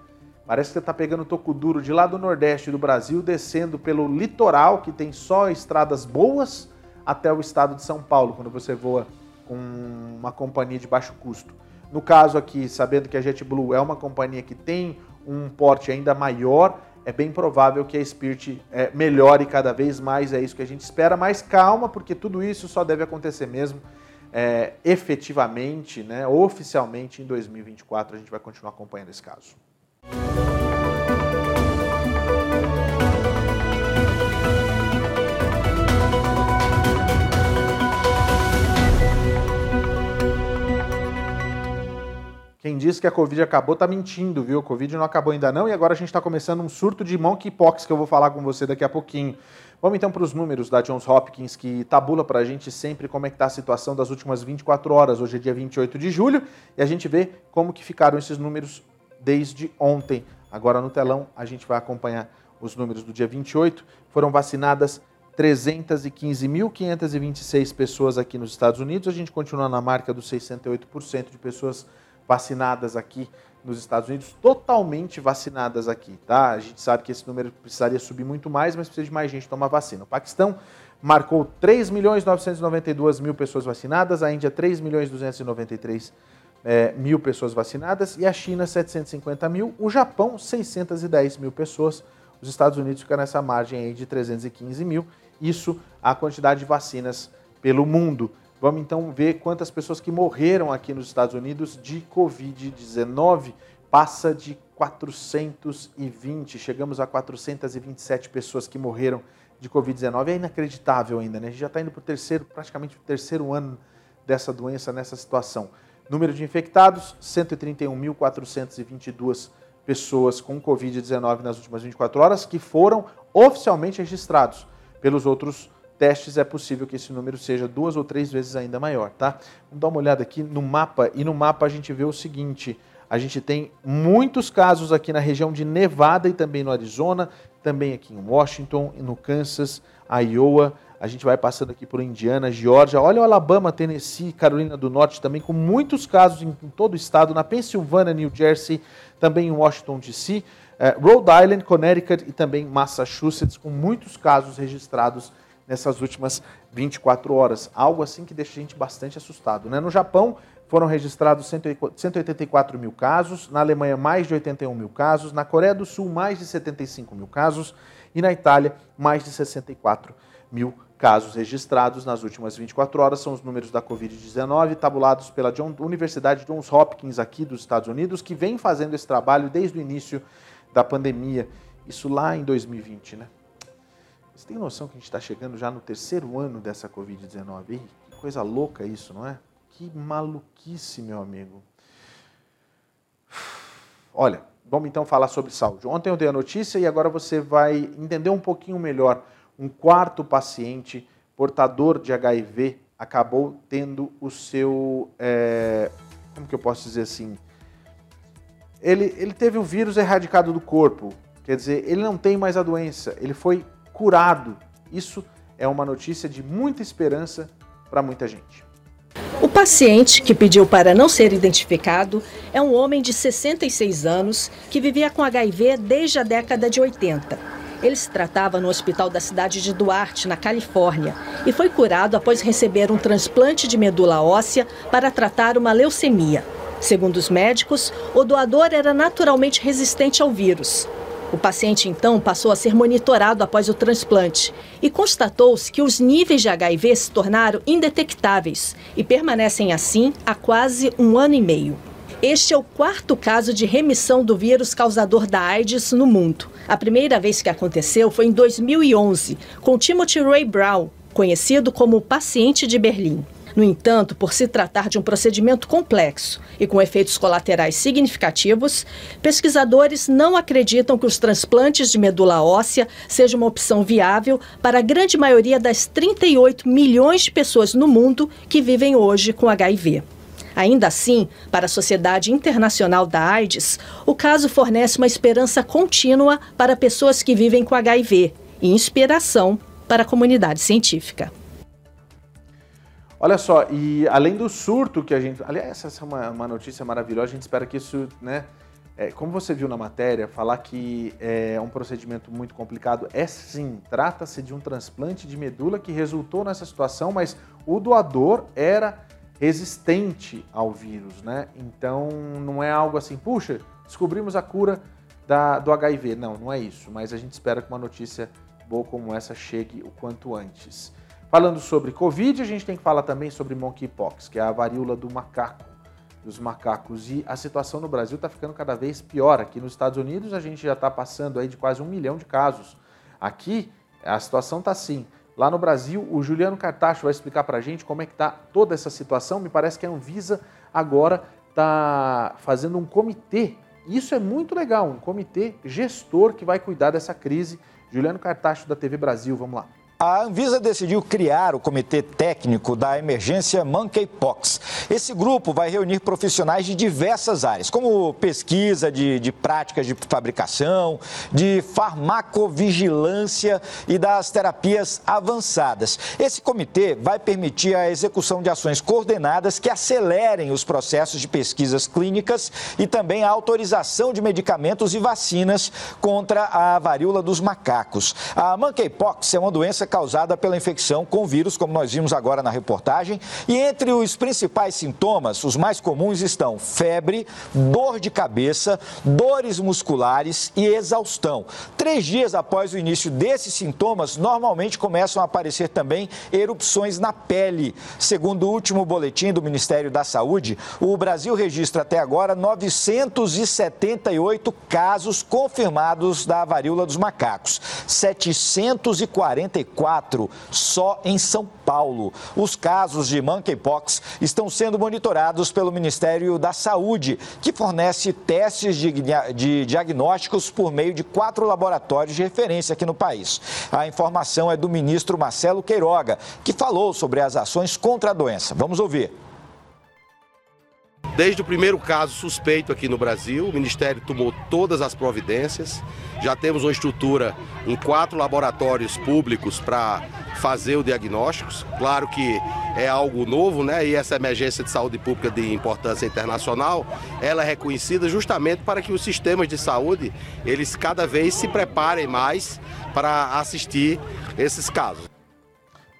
Parece que você está pegando toco duro de lá do Nordeste do Brasil, descendo pelo litoral, que tem só estradas boas, até o estado de São Paulo, quando você voa com uma companhia de baixo custo. No caso aqui, sabendo que a JetBlue é uma companhia que tem um porte ainda maior, é bem provável que a Spirit é, melhore cada vez mais, é isso que a gente espera, mas calma, porque tudo isso só deve acontecer mesmo é, efetivamente, né, oficialmente em 2024. A gente vai continuar acompanhando esse caso. Quem disse que a Covid acabou tá mentindo, viu? A Covid não acabou ainda não e agora a gente está começando um surto de monkeypox que eu vou falar com você daqui a pouquinho. Vamos então para os números da Johns Hopkins que tabula para a gente sempre como é que está a situação das últimas 24 horas. Hoje é dia 28 de julho e a gente vê como que ficaram esses números desde ontem. Agora no telão a gente vai acompanhar os números do dia 28. Foram vacinadas 315.526 pessoas aqui nos Estados Unidos. A gente continua na marca dos 68% de pessoas vacinadas aqui nos Estados Unidos, totalmente vacinadas aqui, tá? A gente sabe que esse número precisaria subir muito mais, mas precisa de mais gente tomar vacina. O Paquistão marcou 3 milhões 992 mil pessoas vacinadas, a Índia 3 milhões 293 é, mil pessoas vacinadas e a China 750 mil, o Japão 610 mil pessoas, os Estados Unidos ficam nessa margem aí de 315 mil, isso a quantidade de vacinas pelo mundo. Vamos então ver quantas pessoas que morreram aqui nos Estados Unidos de Covid-19. Passa de 420, chegamos a 427 pessoas que morreram de Covid-19. É inacreditável ainda, né? A gente já está indo para o terceiro, praticamente o terceiro ano dessa doença nessa situação. Número de infectados, 131.422 pessoas com Covid-19 nas últimas 24 horas que foram oficialmente registrados pelos outros testes é possível que esse número seja duas ou três vezes ainda maior, tá? Vamos dar uma olhada aqui no mapa e no mapa a gente vê o seguinte: a gente tem muitos casos aqui na região de Nevada e também no Arizona, também aqui em Washington, no Kansas, Iowa. A gente vai passando aqui por Indiana, Geórgia, olha o Alabama, Tennessee, Carolina do Norte também, com muitos casos em, em todo o estado, na Pensilvânia, New Jersey, também em Washington DC, eh, Rhode Island, Connecticut e também Massachusetts, com muitos casos registrados nessas últimas 24 horas. Algo assim que deixa a gente bastante assustado. Né? No Japão, foram registrados 184 mil casos, na Alemanha, mais de 81 mil casos, na Coreia do Sul, mais de 75 mil casos e na Itália, mais de 64 mil casos registrados nas últimas 24 horas. São os números da Covid-19 tabulados pela Universidade Johns Hopkins aqui dos Estados Unidos, que vem fazendo esse trabalho desde o início da pandemia, isso lá em 2020, né? Você tem noção que a gente está chegando já no terceiro ano dessa Covid-19? Que coisa louca isso, não é? Que maluquice, meu amigo. Olha, vamos então falar sobre saúde. Ontem eu dei a notícia e agora você vai entender um pouquinho melhor. Um quarto paciente portador de HIV acabou tendo o seu. É, como que eu posso dizer assim? Ele, ele teve o vírus erradicado do corpo. Quer dizer, ele não tem mais a doença. Ele foi curado. Isso é uma notícia de muita esperança para muita gente. O paciente, que pediu para não ser identificado, é um homem de 66 anos que vivia com HIV desde a década de 80. Ele se tratava no hospital da cidade de Duarte, na Califórnia, e foi curado após receber um transplante de medula óssea para tratar uma leucemia. Segundo os médicos, o doador era naturalmente resistente ao vírus. O paciente então passou a ser monitorado após o transplante e constatou-se que os níveis de HIV se tornaram indetectáveis e permanecem assim há quase um ano e meio. Este é o quarto caso de remissão do vírus causador da AIDS no mundo. A primeira vez que aconteceu foi em 2011, com Timothy Ray Brown, conhecido como o paciente de Berlim. No entanto, por se tratar de um procedimento complexo e com efeitos colaterais significativos, pesquisadores não acreditam que os transplantes de medula óssea sejam uma opção viável para a grande maioria das 38 milhões de pessoas no mundo que vivem hoje com HIV. Ainda assim, para a Sociedade Internacional da AIDS, o caso fornece uma esperança contínua para pessoas que vivem com HIV e inspiração para a comunidade científica. Olha só, e além do surto que a gente. Aliás, essa é uma, uma notícia maravilhosa, a gente espera que isso, né? É, como você viu na matéria, falar que é um procedimento muito complicado é sim, trata-se de um transplante de medula que resultou nessa situação, mas o doador era resistente ao vírus, né? Então não é algo assim, puxa, descobrimos a cura da, do HIV. Não, não é isso, mas a gente espera que uma notícia boa como essa chegue o quanto antes. Falando sobre Covid, a gente tem que falar também sobre monkeypox, que é a varíola do macaco, dos macacos. E a situação no Brasil está ficando cada vez pior. Aqui nos Estados Unidos a gente já está passando aí de quase um milhão de casos. Aqui a situação está assim. Lá no Brasil, o Juliano Cartacho vai explicar para a gente como é que está toda essa situação. Me parece que a Anvisa agora está fazendo um comitê. Isso é muito legal, um comitê gestor que vai cuidar dessa crise. Juliano Cartacho da TV Brasil, vamos lá. A Anvisa decidiu criar o Comitê Técnico da Emergência Monkeypox. Esse grupo vai reunir profissionais de diversas áreas, como pesquisa de, de práticas de fabricação, de farmacovigilância e das terapias avançadas. Esse comitê vai permitir a execução de ações coordenadas que acelerem os processos de pesquisas clínicas e também a autorização de medicamentos e vacinas contra a varíola dos macacos. A monkeypox é uma doença doença causada pela infecção com vírus, como nós vimos agora na reportagem. E entre os principais sintomas, os mais comuns estão febre, dor de cabeça, dores musculares e exaustão. Três dias após o início desses sintomas, normalmente começam a aparecer também erupções na pele. Segundo o último boletim do Ministério da Saúde, o Brasil registra até agora 978 casos confirmados da varíola dos macacos. 744 quatro só em São Paulo. Os casos de monkeypox estão sendo monitorados pelo Ministério da Saúde, que fornece testes de, de diagnósticos por meio de quatro laboratórios de referência aqui no país. A informação é do ministro Marcelo Queiroga, que falou sobre as ações contra a doença. Vamos ouvir. Desde o primeiro caso suspeito aqui no Brasil, o Ministério tomou todas as providências. Já temos uma estrutura em quatro laboratórios públicos para fazer o diagnóstico. Claro que é algo novo, né? E essa emergência de saúde pública de importância internacional, ela é reconhecida justamente para que os sistemas de saúde, eles cada vez se preparem mais para assistir esses casos.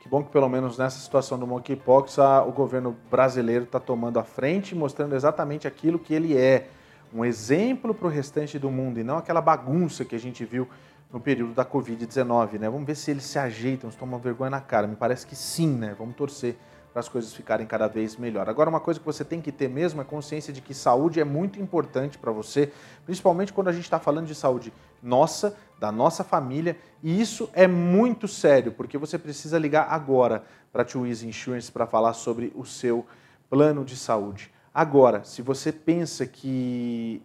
Que bom que pelo menos nessa situação do monkeypox a, o governo brasileiro está tomando a frente, mostrando exatamente aquilo que ele é, um exemplo para o restante do mundo e não aquela bagunça que a gente viu no período da Covid-19, né? Vamos ver se eles se ajeitam, se tomam vergonha na cara. Me parece que sim, né? Vamos torcer para as coisas ficarem cada vez melhor. Agora, uma coisa que você tem que ter mesmo é consciência de que saúde é muito importante para você, principalmente quando a gente está falando de saúde nossa, da nossa família, e isso é muito sério, porque você precisa ligar agora para a Easy Insurance para falar sobre o seu plano de saúde. Agora, se você pensa que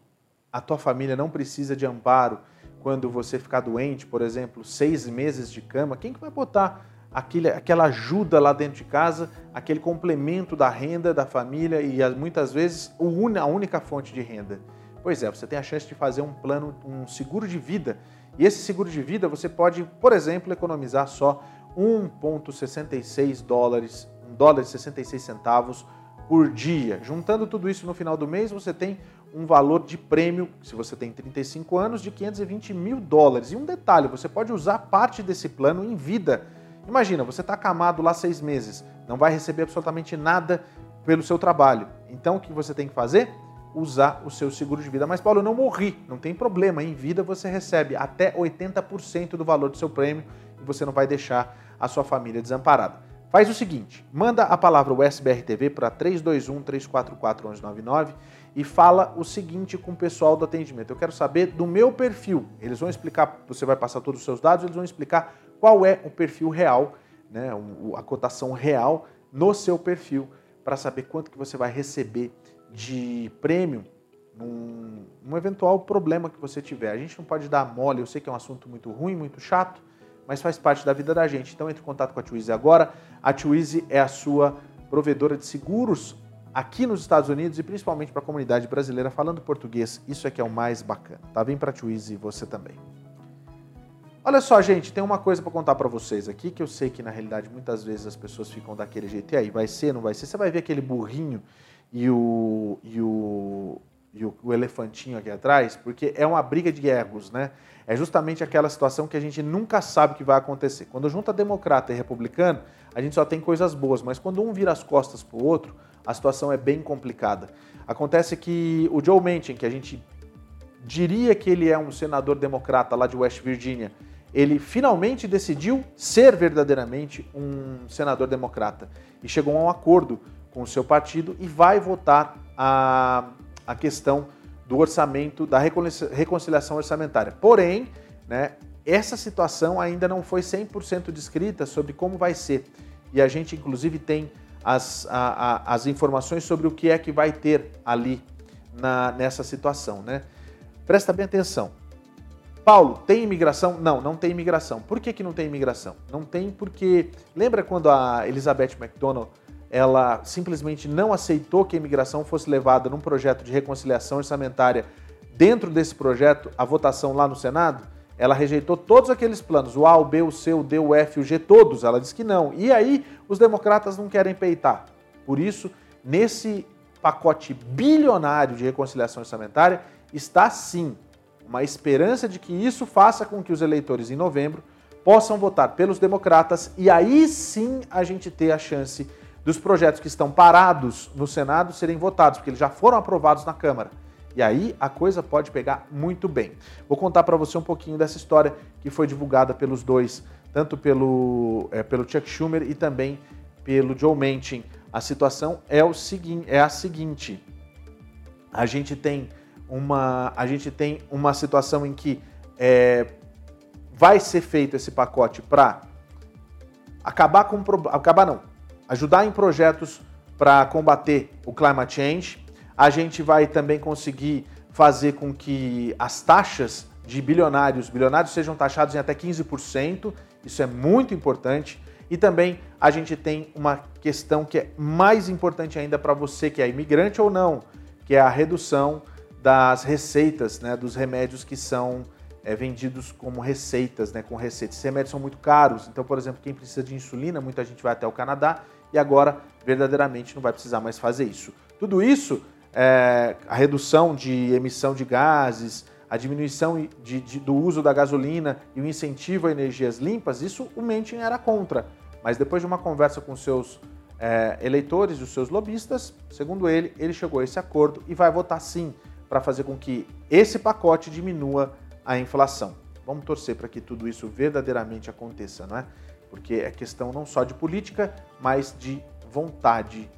a tua família não precisa de amparo quando você ficar doente, por exemplo, seis meses de cama, quem que vai botar aquele, aquela ajuda lá dentro de casa, aquele complemento da renda da família e muitas vezes a única fonte de renda. Pois é, você tem a chance de fazer um plano, um seguro de vida. E esse seguro de vida você pode, por exemplo, economizar só 1,66 dólares, 1 dólar e 66 centavos por dia. Juntando tudo isso no final do mês, você tem um valor de prêmio, se você tem 35 anos, de 520 mil dólares. E um detalhe, você pode usar parte desse plano em vida Imagina, você está acamado lá seis meses, não vai receber absolutamente nada pelo seu trabalho. Então o que você tem que fazer? Usar o seu seguro de vida. Mas, Paulo, eu não morri, não tem problema. Em vida você recebe até 80% do valor do seu prêmio e você não vai deixar a sua família desamparada. Faz o seguinte, manda a palavra USBRTV para 321 344 1199 e fala o seguinte com o pessoal do atendimento. Eu quero saber do meu perfil. Eles vão explicar, você vai passar todos os seus dados, eles vão explicar qual é o perfil real, né, a cotação real no seu perfil para saber quanto que você vai receber de prêmio num, num, eventual problema que você tiver. A gente não pode dar mole, eu sei que é um assunto muito ruim, muito chato, mas faz parte da vida da gente. Então entre em contato com a Twizy agora. A Twizy é a sua provedora de seguros aqui nos Estados Unidos e principalmente para a comunidade brasileira falando português. Isso é que é o mais bacana, tá? Vem para a Twizy você também. Olha só, gente, tem uma coisa para contar para vocês aqui que eu sei que na realidade muitas vezes as pessoas ficam daquele jeito. E aí, vai ser, não vai ser? Você vai ver aquele burrinho e o, e o, e o, o elefantinho aqui atrás, porque é uma briga de egos, né? É justamente aquela situação que a gente nunca sabe o que vai acontecer. Quando junta democrata e republicano, a gente só tem coisas boas, mas quando um vira as costas para o outro, a situação é bem complicada. Acontece que o Joe Manchin, que a gente diria que ele é um senador democrata lá de West Virginia, ele finalmente decidiu ser verdadeiramente um senador democrata e chegou a um acordo com o seu partido e vai votar a, a questão do orçamento, da reconciliação orçamentária. Porém, né, essa situação ainda não foi 100% descrita sobre como vai ser. E a gente, inclusive, tem as, a, a, as informações sobre o que é que vai ter ali na, nessa situação. Né? Presta bem atenção. Paulo, tem imigração? Não, não tem imigração. Por que, que não tem imigração? Não tem porque. Lembra quando a Elizabeth McDonald ela simplesmente não aceitou que a imigração fosse levada num projeto de reconciliação orçamentária? Dentro desse projeto, a votação lá no Senado, ela rejeitou todos aqueles planos, o A, o B, o C, o D, o F, o G, todos. Ela disse que não. E aí, os democratas não querem peitar. Por isso, nesse pacote bilionário de reconciliação orçamentária, está sim uma esperança de que isso faça com que os eleitores em novembro possam votar pelos democratas e aí sim a gente ter a chance dos projetos que estão parados no Senado serem votados, porque eles já foram aprovados na Câmara. E aí a coisa pode pegar muito bem. Vou contar para você um pouquinho dessa história que foi divulgada pelos dois, tanto pelo, é, pelo Chuck Schumer e também pelo Joe Manchin. A situação é, o seguinte, é a seguinte: a gente tem uma, a gente tem uma situação em que é, vai ser feito esse pacote para acabar com acabar não, ajudar em projetos para combater o climate change. A gente vai também conseguir fazer com que as taxas de bilionários, bilionários sejam taxados em até 15%, isso é muito importante. E também a gente tem uma questão que é mais importante ainda para você que é imigrante ou não, que é a redução das receitas, né, dos remédios que são é, vendidos como receitas, né, com receitas. Esses remédios são muito caros, então, por exemplo, quem precisa de insulina, muita gente vai até o Canadá e agora verdadeiramente não vai precisar mais fazer isso. Tudo isso, é, a redução de emissão de gases, a diminuição de, de, do uso da gasolina e o incentivo a energias limpas, isso o Manchin era contra. Mas depois de uma conversa com seus é, eleitores e os seus lobistas, segundo ele, ele chegou a esse acordo e vai votar sim para fazer com que esse pacote diminua a inflação. Vamos torcer para que tudo isso verdadeiramente aconteça, não é? Porque é questão não só de política, mas de vontade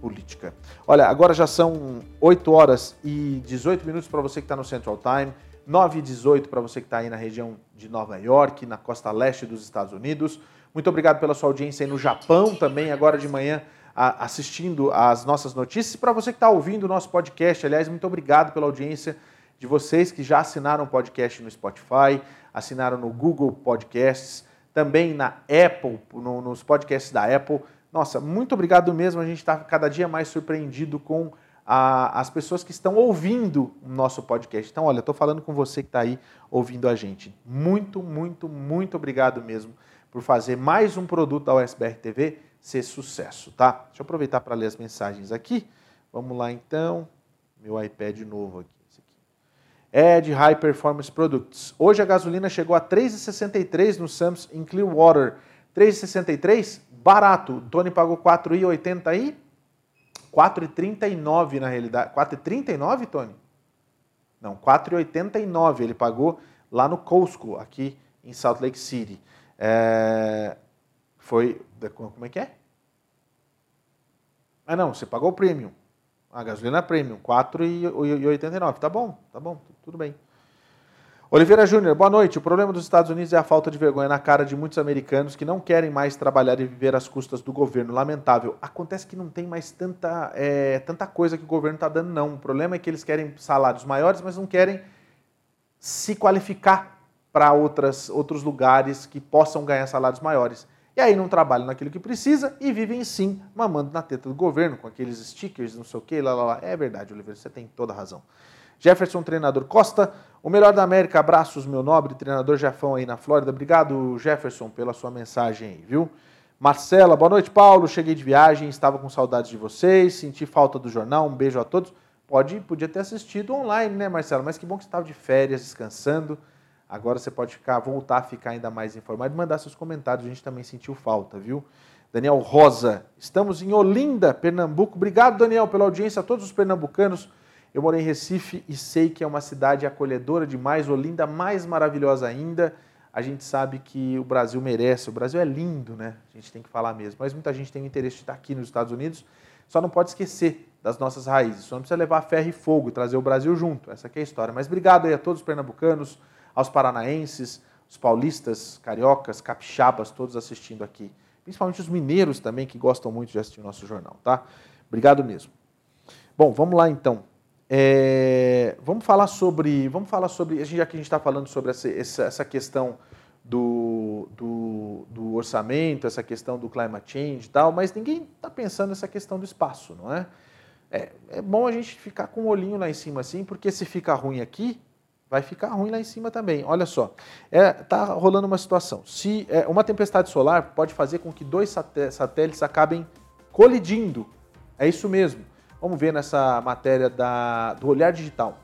política. Olha, agora já são 8 horas e 18 minutos para você que está no Central Time, 9 e 18 para você que está aí na região de Nova York, na costa leste dos Estados Unidos. Muito obrigado pela sua audiência aí no Japão também, agora de manhã assistindo às nossas notícias. Para você que está ouvindo o nosso podcast, aliás, muito obrigado pela audiência de vocês que já assinaram o podcast no Spotify, assinaram no Google Podcasts, também na Apple, no, nos podcasts da Apple. Nossa, muito obrigado mesmo. A gente está cada dia mais surpreendido com a, as pessoas que estão ouvindo o nosso podcast. Então, olha, estou falando com você que está aí ouvindo a gente. Muito, muito, muito obrigado mesmo por fazer mais um produto da USBR TV ser sucesso, tá? Deixa eu aproveitar para ler as mensagens aqui. Vamos lá então. Meu iPad novo aqui. É de High Performance Products. Hoje a gasolina chegou a 3,63 no Sams em Clearwater. 3,63? Barato. O Tony pagou 4,80 aí. 4,39 na realidade. 4,39, Tony? Não, 4,89 ele pagou lá no Costco, aqui em Salt Lake City. É, foi. Como é que é? Ah, não, você pagou o premium. A gasolina premium, 4,89. Tá bom, tá bom, tudo bem. Oliveira Júnior, boa noite. O problema dos Estados Unidos é a falta de vergonha na cara de muitos americanos que não querem mais trabalhar e viver às custas do governo. Lamentável. Acontece que não tem mais tanta, é, tanta coisa que o governo está dando, não. O problema é que eles querem salários maiores, mas não querem se qualificar para outros lugares que possam ganhar salários maiores. E aí não trabalham naquilo que precisa e vivem sim mamando na teta do governo, com aqueles stickers, não sei o que, lá, lá, lá. É verdade, Oliveira, você tem toda a razão. Jefferson, treinador Costa, o melhor da América, abraços, meu nobre treinador Jefão aí na Flórida. Obrigado, Jefferson, pela sua mensagem aí, viu? Marcela, boa noite, Paulo. Cheguei de viagem, estava com saudades de vocês, senti falta do jornal. Um beijo a todos. Pode, podia ter assistido online, né, Marcela? Mas que bom que você estava de férias, descansando. Agora você pode ficar, voltar a ficar ainda mais informado e mandar seus comentários. A gente também sentiu falta, viu? Daniel Rosa, estamos em Olinda, Pernambuco. Obrigado, Daniel, pela audiência a todos os pernambucanos eu morei em Recife e sei que é uma cidade acolhedora demais, Olinda mais maravilhosa ainda. A gente sabe que o Brasil merece, o Brasil é lindo, né? A gente tem que falar mesmo. Mas muita gente tem o interesse de estar aqui nos Estados Unidos, só não pode esquecer das nossas raízes. Só não precisa levar ferro e fogo e trazer o Brasil junto. Essa é a história. Mas obrigado aí a todos os pernambucanos, aos paranaenses, os paulistas, cariocas, capixabas, todos assistindo aqui. Principalmente os mineiros também, que gostam muito de assistir o nosso jornal, tá? Obrigado mesmo. Bom, vamos lá então. É, vamos falar sobre, vamos falar sobre, já que a gente está falando sobre essa, essa, questão do, do, do, orçamento, essa questão do climate change e tal, mas ninguém está pensando nessa questão do espaço, não é? é? É bom a gente ficar com um olhinho lá em cima assim, porque se ficar ruim aqui, vai ficar ruim lá em cima também. Olha só, é, tá rolando uma situação. Se é, uma tempestade solar pode fazer com que dois satélites acabem colidindo, é isso mesmo. Vamos ver nessa matéria da, do Olhar Digital.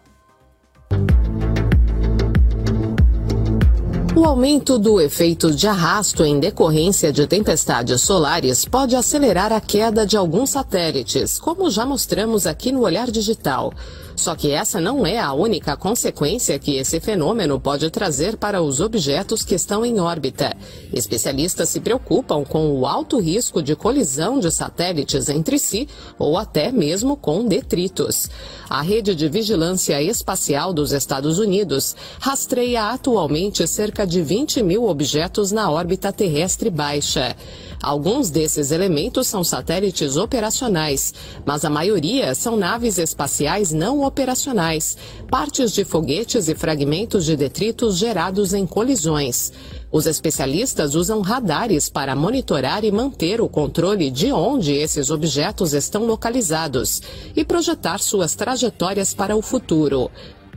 O aumento do efeito de arrasto em decorrência de tempestades solares pode acelerar a queda de alguns satélites, como já mostramos aqui no Olhar Digital. Só que essa não é a única consequência que esse fenômeno pode trazer para os objetos que estão em órbita. Especialistas se preocupam com o alto risco de colisão de satélites entre si ou até mesmo com detritos. A rede de vigilância espacial dos Estados Unidos rastreia atualmente cerca de 20 mil objetos na órbita terrestre baixa. Alguns desses elementos são satélites operacionais, mas a maioria são naves espaciais não operacionais, partes de foguetes e fragmentos de detritos gerados em colisões. Os especialistas usam radares para monitorar e manter o controle de onde esses objetos estão localizados e projetar suas trajetórias para o futuro.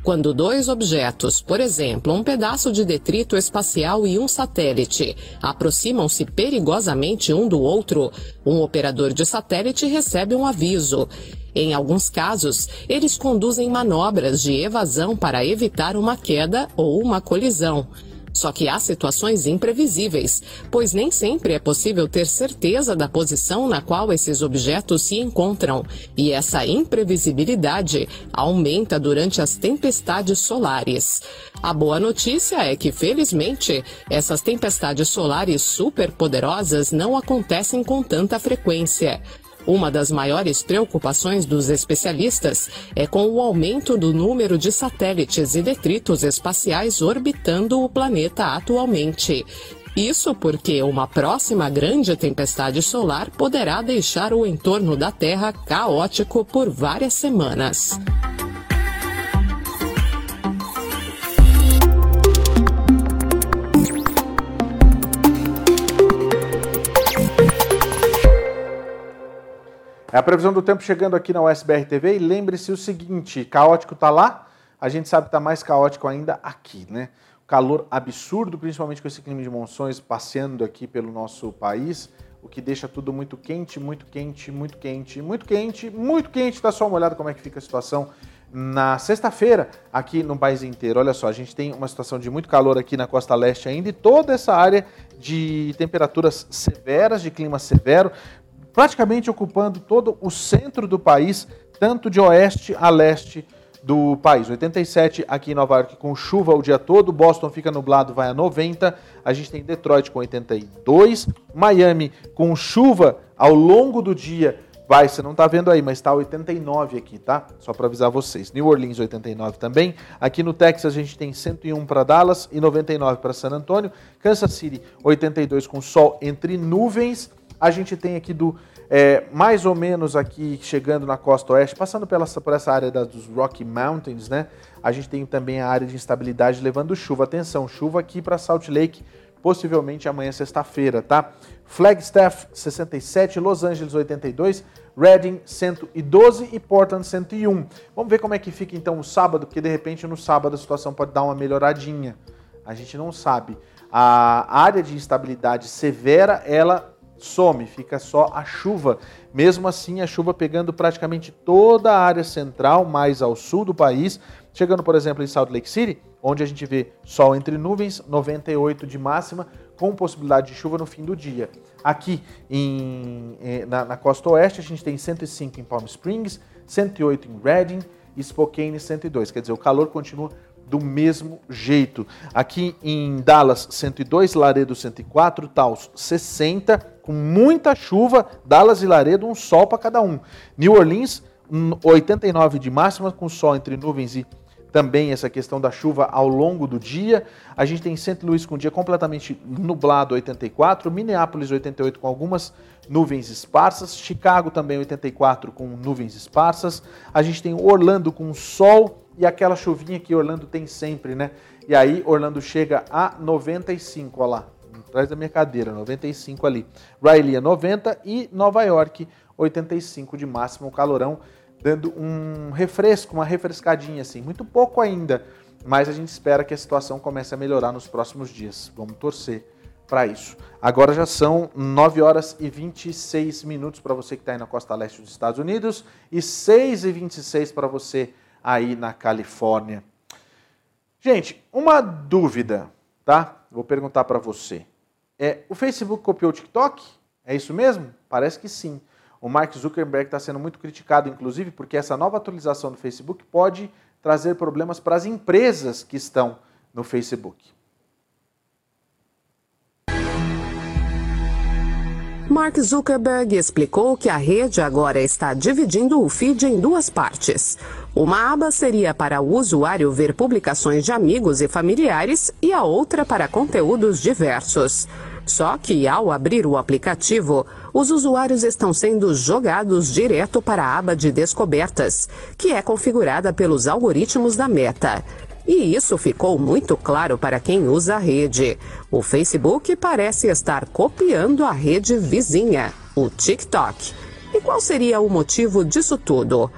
Quando dois objetos, por exemplo, um pedaço de detrito espacial e um satélite, aproximam-se perigosamente um do outro, um operador de satélite recebe um aviso. Em alguns casos, eles conduzem manobras de evasão para evitar uma queda ou uma colisão. Só que há situações imprevisíveis, pois nem sempre é possível ter certeza da posição na qual esses objetos se encontram, e essa imprevisibilidade aumenta durante as tempestades solares. A boa notícia é que, felizmente, essas tempestades solares superpoderosas não acontecem com tanta frequência. Uma das maiores preocupações dos especialistas é com o aumento do número de satélites e detritos espaciais orbitando o planeta atualmente. Isso porque uma próxima grande tempestade solar poderá deixar o entorno da Terra caótico por várias semanas. É a previsão do tempo chegando aqui na USBR TV e lembre-se o seguinte, caótico está lá, a gente sabe que está mais caótico ainda aqui, né? Calor absurdo, principalmente com esse clima de monções passeando aqui pelo nosso país, o que deixa tudo muito quente, muito quente, muito quente, muito quente, muito quente. Dá só uma olhada como é que fica a situação na sexta-feira aqui no país inteiro. Olha só, a gente tem uma situação de muito calor aqui na costa leste ainda e toda essa área de temperaturas severas, de clima severo praticamente ocupando todo o centro do país, tanto de oeste a leste do país. 87 aqui em Nova York com chuva o dia todo, Boston fica nublado, vai a 90. A gente tem Detroit com 82, Miami com chuva ao longo do dia, vai, você não está vendo aí, mas está 89 aqui, tá? Só para avisar vocês. New Orleans 89 também. Aqui no Texas a gente tem 101 para Dallas e 99 para San Antonio. Kansas City 82 com sol entre nuvens. A gente tem aqui do é, mais ou menos aqui chegando na costa oeste, passando pela, por essa área da, dos Rocky Mountains, né? A gente tem também a área de instabilidade levando chuva. Atenção, chuva aqui para Salt Lake, possivelmente amanhã sexta-feira, tá? Flagstaff 67, Los Angeles 82, Reading 112 e Portland 101. Vamos ver como é que fica então o sábado, porque de repente no sábado a situação pode dar uma melhoradinha. A gente não sabe. A área de instabilidade severa, ela some, fica só a chuva. Mesmo assim, a chuva pegando praticamente toda a área central, mais ao sul do país, chegando, por exemplo, em Salt Lake City, onde a gente vê sol entre nuvens, 98 de máxima, com possibilidade de chuva no fim do dia. Aqui em, eh, na, na costa oeste, a gente tem 105 em Palm Springs, 108 em Redding e Spokane 102. Quer dizer, o calor continua do mesmo jeito. Aqui em Dallas, 102, Laredo 104, Taos 60, com muita chuva, Dallas e Laredo um sol para cada um. New Orleans 89 de máxima com sol entre nuvens e também essa questão da chuva ao longo do dia. A gente tem St. Louis com dia completamente nublado, 84, Minneapolis 88 com algumas nuvens esparsas, Chicago também 84 com nuvens esparsas. A gente tem Orlando com sol e aquela chuvinha que Orlando tem sempre, né? E aí Orlando chega a 95, olha lá, atrás da minha cadeira, 95 ali. Riley a 90 e Nova York 85 de máximo calorão dando um refresco, uma refrescadinha assim. Muito pouco ainda, mas a gente espera que a situação comece a melhorar nos próximos dias. Vamos torcer para isso. Agora já são 9 horas e 26 minutos para você que está aí na costa leste dos Estados Unidos e 6 e 26 para você aí na Califórnia. Gente, uma dúvida, tá? Vou perguntar para você. É, o Facebook copiou o TikTok? É isso mesmo? Parece que sim. O Mark Zuckerberg está sendo muito criticado, inclusive, porque essa nova atualização do Facebook pode trazer problemas para as empresas que estão no Facebook. Mark Zuckerberg explicou que a rede agora está dividindo o feed em duas partes. Uma aba seria para o usuário ver publicações de amigos e familiares e a outra para conteúdos diversos. Só que ao abrir o aplicativo, os usuários estão sendo jogados direto para a aba de descobertas, que é configurada pelos algoritmos da Meta. E isso ficou muito claro para quem usa a rede. O Facebook parece estar copiando a rede vizinha, o TikTok. E qual seria o motivo disso tudo?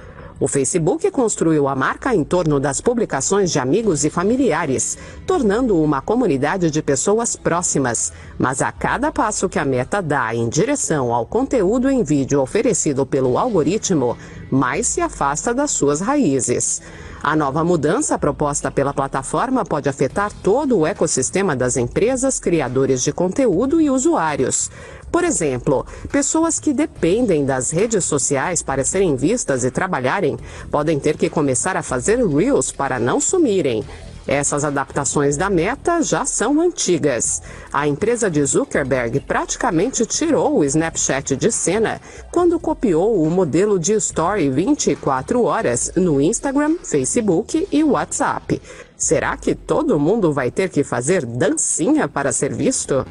O Facebook construiu a marca em torno das publicações de amigos e familiares, tornando uma comunidade de pessoas próximas. Mas a cada passo que a meta dá em direção ao conteúdo em vídeo oferecido pelo algoritmo, mais se afasta das suas raízes. A nova mudança proposta pela plataforma pode afetar todo o ecossistema das empresas, criadores de conteúdo e usuários. Por exemplo, pessoas que dependem das redes sociais para serem vistas e trabalharem podem ter que começar a fazer Reels para não sumirem. Essas adaptações da meta já são antigas. A empresa de Zuckerberg praticamente tirou o Snapchat de cena quando copiou o modelo de Story 24 horas no Instagram, Facebook e WhatsApp. Será que todo mundo vai ter que fazer dancinha para ser visto?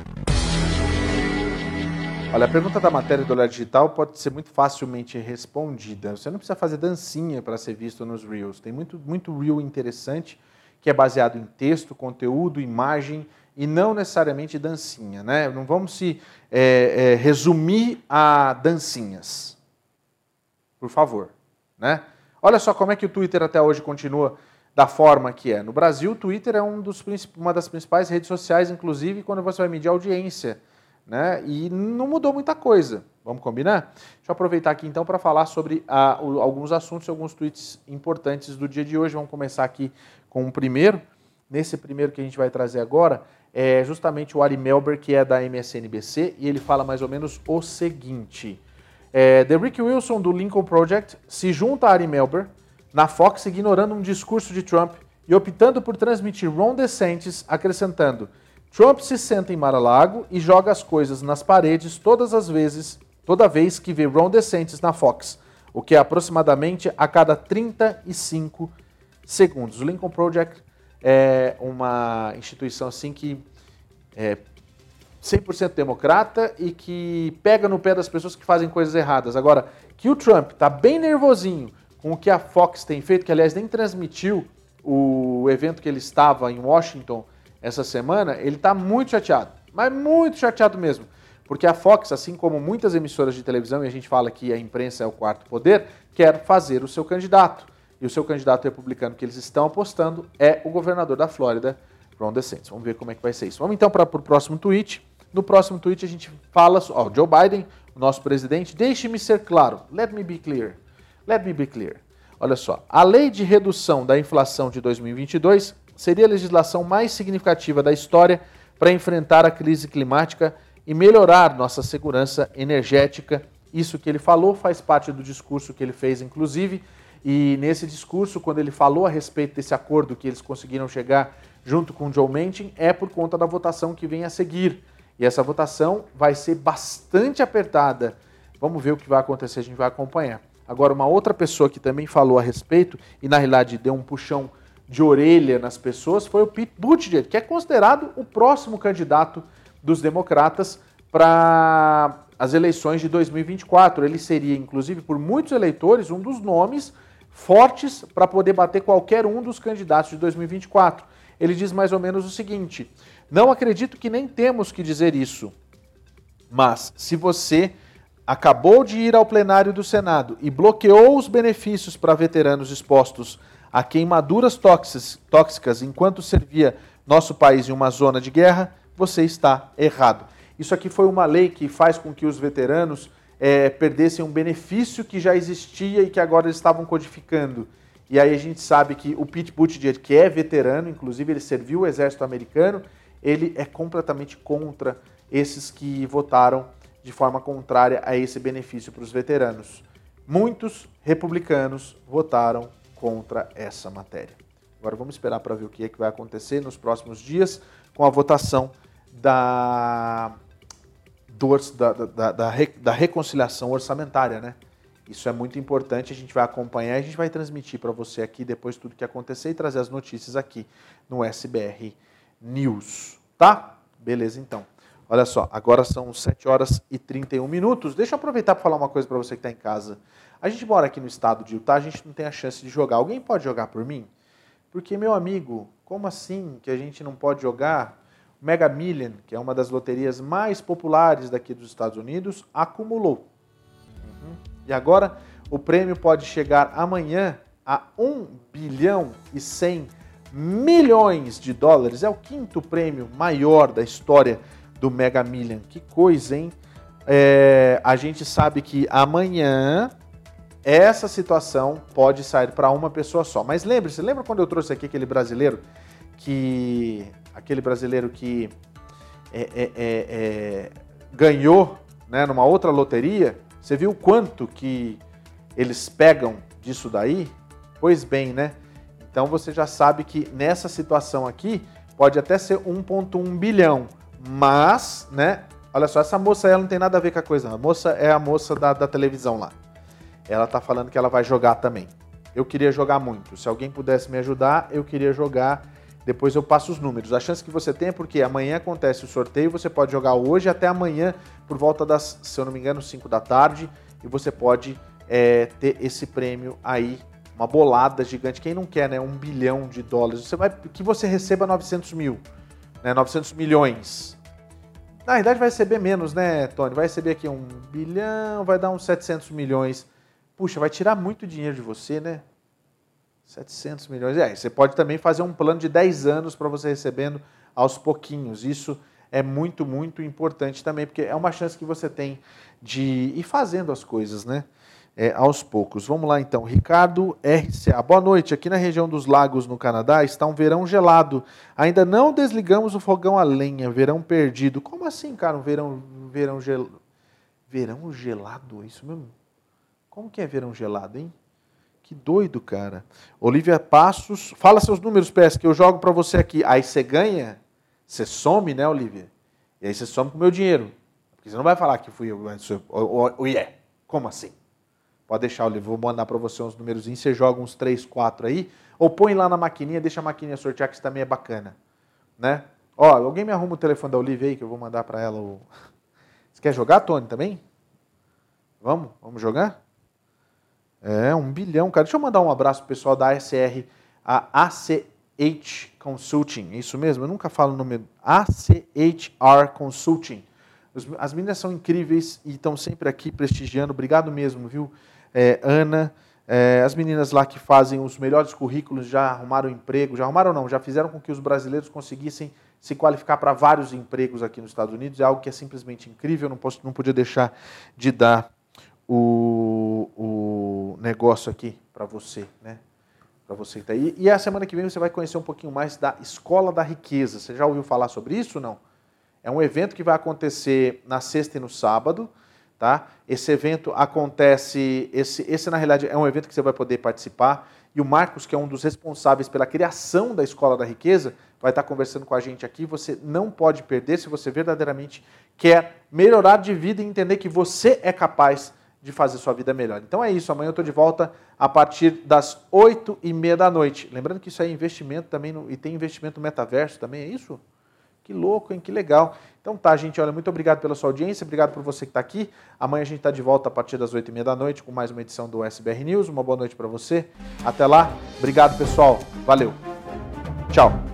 Olha, a pergunta da matéria do Olhar Digital pode ser muito facilmente respondida. Você não precisa fazer dancinha para ser visto nos Reels. Tem muito, muito Reel interessante que é baseado em texto, conteúdo, imagem e não necessariamente dancinha. Né? Não vamos se é, é, resumir a dancinhas. Por favor. Né? Olha só como é que o Twitter até hoje continua da forma que é. No Brasil, o Twitter é um dos, uma das principais redes sociais, inclusive quando você vai medir audiência né? E não mudou muita coisa. Vamos combinar? Deixa eu aproveitar aqui então para falar sobre ah, alguns assuntos e alguns tweets importantes do dia de hoje. Vamos começar aqui com o primeiro. Nesse primeiro que a gente vai trazer agora é justamente o Ari Melber, que é da MSNBC, e ele fala mais ou menos o seguinte. É, The Rick Wilson, do Lincoln Project, se junta a Ari Melber na Fox, ignorando um discurso de Trump e optando por transmitir Ron DeSantis, acrescentando: Trump se senta em Mar-a-Lago e joga as coisas nas paredes todas as vezes, toda vez que vê Ron DeSantis na Fox, o que é aproximadamente a cada 35 segundos. O Lincoln Project é uma instituição assim que é 100% democrata e que pega no pé das pessoas que fazem coisas erradas. Agora, que o Trump está bem nervosinho com o que a Fox tem feito, que aliás nem transmitiu o evento que ele estava em Washington essa semana, ele está muito chateado, mas muito chateado mesmo. Porque a Fox, assim como muitas emissoras de televisão, e a gente fala que a imprensa é o quarto poder, quer fazer o seu candidato. E o seu candidato republicano que eles estão apostando é o governador da Flórida, Ron DeSantis. Vamos ver como é que vai ser isso. Vamos então para o próximo tweet. No próximo tweet a gente fala, ó, Joe Biden, nosso presidente, deixe-me ser claro, let me be clear, let me be clear. Olha só, a lei de redução da inflação de 2022 seria a legislação mais significativa da história para enfrentar a crise climática e melhorar nossa segurança energética. Isso que ele falou faz parte do discurso que ele fez, inclusive, e nesse discurso, quando ele falou a respeito desse acordo que eles conseguiram chegar junto com Joe Manchin, é por conta da votação que vem a seguir. E essa votação vai ser bastante apertada. Vamos ver o que vai acontecer, a gente vai acompanhar. Agora, uma outra pessoa que também falou a respeito, e na realidade deu um puxão de orelha nas pessoas, foi o Pete Buttigieg, que é considerado o próximo candidato dos democratas para as eleições de 2024. Ele seria, inclusive, por muitos eleitores, um dos nomes fortes para poder bater qualquer um dos candidatos de 2024. Ele diz mais ou menos o seguinte: não acredito que nem temos que dizer isso. Mas se você acabou de ir ao plenário do Senado e bloqueou os benefícios para veteranos expostos a queimaduras tóxicas enquanto servia nosso país em uma zona de guerra, você está errado. Isso aqui foi uma lei que faz com que os veteranos é, perdessem um benefício que já existia e que agora eles estavam codificando. E aí a gente sabe que o Pete Buttigieg, que é veterano, inclusive ele serviu o exército americano, ele é completamente contra esses que votaram de forma contrária a esse benefício para os veteranos. Muitos republicanos votaram contra essa matéria. Agora vamos esperar para ver o que, é que vai acontecer nos próximos dias com a votação da, da, da, da, da reconciliação orçamentária, né? Isso é muito importante, a gente vai acompanhar, a gente vai transmitir para você aqui depois tudo que acontecer e trazer as notícias aqui no SBR News, tá? Beleza, então. Olha só, agora são 7 horas e 31 minutos. Deixa eu aproveitar para falar uma coisa para você que está em casa. A gente mora aqui no estado de Utah, a gente não tem a chance de jogar. Alguém pode jogar por mim? Porque, meu amigo, como assim que a gente não pode jogar? Mega Million, que é uma das loterias mais populares daqui dos Estados Unidos, acumulou. Uhum. E agora o prêmio pode chegar amanhã a 1 bilhão e 100 milhões de dólares. É o quinto prêmio maior da história do Mega Million. Que coisa, hein? É, a gente sabe que amanhã essa situação pode sair para uma pessoa só. Mas lembre-se, lembra quando eu trouxe aqui aquele brasileiro que. aquele brasileiro que é, é, é, é ganhou né, numa outra loteria? Você viu quanto que eles pegam disso daí? Pois bem, né? Então você já sabe que nessa situação aqui pode até ser 1,1 bilhão, mas, né? Olha só, essa moça ela não tem nada a ver com a coisa. A moça é a moça da, da televisão lá. Ela tá falando que ela vai jogar também. Eu queria jogar muito. Se alguém pudesse me ajudar, eu queria jogar. Depois eu passo os números. A chance que você tem é porque amanhã acontece o sorteio, você pode jogar hoje até amanhã, por volta das, se eu não me engano, 5 da tarde, e você pode é, ter esse prêmio aí uma bolada gigante. Quem não quer, né? Um bilhão de dólares. Você vai que você receba 900 mil, né? 900 milhões. Na verdade vai receber menos, né, Tony? Vai receber aqui um bilhão, vai dar uns 700 milhões. Puxa, vai tirar muito dinheiro de você, né? 700 milhões. É, você pode também fazer um plano de 10 anos para você recebendo aos pouquinhos. Isso é muito, muito importante também, porque é uma chance que você tem de ir fazendo as coisas, né? é, aos poucos. Vamos lá então, Ricardo RCA. Boa noite. Aqui na região dos lagos no Canadá está um verão gelado. Ainda não desligamos o fogão a lenha. Verão perdido. Como assim, cara? Um verão, verão, gel... Verão gelado, é isso mesmo? Como que é verão gelado, hein? Que doido, cara. Olivia Passos, fala seus números, PS, que eu jogo para você aqui. Aí você ganha, você some, né, Olivia? E aí você some com o meu dinheiro. Porque você não vai falar que fui eu. O yeah. Como assim? Pode deixar, Olivia. Vou mandar para você uns números. Você joga uns 3, 4 aí. Ou põe lá na maquininha, deixa a maquininha sortear, que isso também é bacana. Né? Ó, alguém me arruma o telefone da Olivia aí, que eu vou mandar para ela. O... Você quer jogar, Tony, também? Vamos? Vamos jogar? É, um bilhão, cara. Deixa eu mandar um abraço pro pessoal da ASR, a ACH Consulting. É isso mesmo? Eu nunca falo o nome. ACHR Consulting. As meninas são incríveis e estão sempre aqui prestigiando. Obrigado mesmo, viu? É, Ana, é, as meninas lá que fazem os melhores currículos já arrumaram emprego, já arrumaram não, já fizeram com que os brasileiros conseguissem se qualificar para vários empregos aqui nos Estados Unidos. É algo que é simplesmente incrível, não, posso, não podia deixar de dar o, o negócio aqui para você, né? Para você tá aí. E a semana que vem você vai conhecer um pouquinho mais da Escola da Riqueza. Você já ouviu falar sobre isso ou não? É um evento que vai acontecer na sexta e no sábado, tá? Esse evento acontece, esse, esse na realidade é um evento que você vai poder participar. E o Marcos, que é um dos responsáveis pela criação da Escola da Riqueza, vai estar conversando com a gente aqui. Você não pode perder se você verdadeiramente quer melhorar de vida e entender que você é capaz de fazer sua vida melhor. Então é isso, amanhã eu estou de volta a partir das 8 e meia da noite. Lembrando que isso é investimento também, no, e tem investimento no metaverso também, é isso? Que louco, hein? Que legal. Então tá, gente, olha, muito obrigado pela sua audiência, obrigado por você que está aqui. Amanhã a gente está de volta a partir das 8 e meia da noite com mais uma edição do SBR News. Uma boa noite para você. Até lá. Obrigado, pessoal. Valeu. Tchau.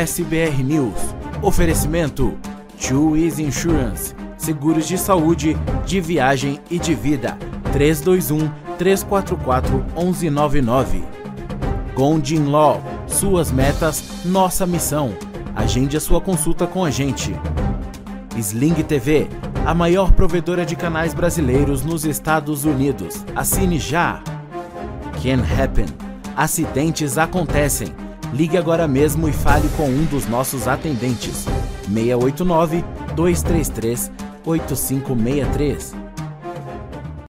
SBR News. Oferecimento: Chewies Insurance. Seguros de saúde, de viagem e de vida. 321 344 1199. Gondin Law. Suas metas, nossa missão. Agende a sua consulta com a gente. Sling TV, a maior provedora de canais brasileiros nos Estados Unidos. Assine já. Can Happen. Acidentes acontecem. Ligue agora mesmo e fale com um dos nossos atendentes. 689 233 8563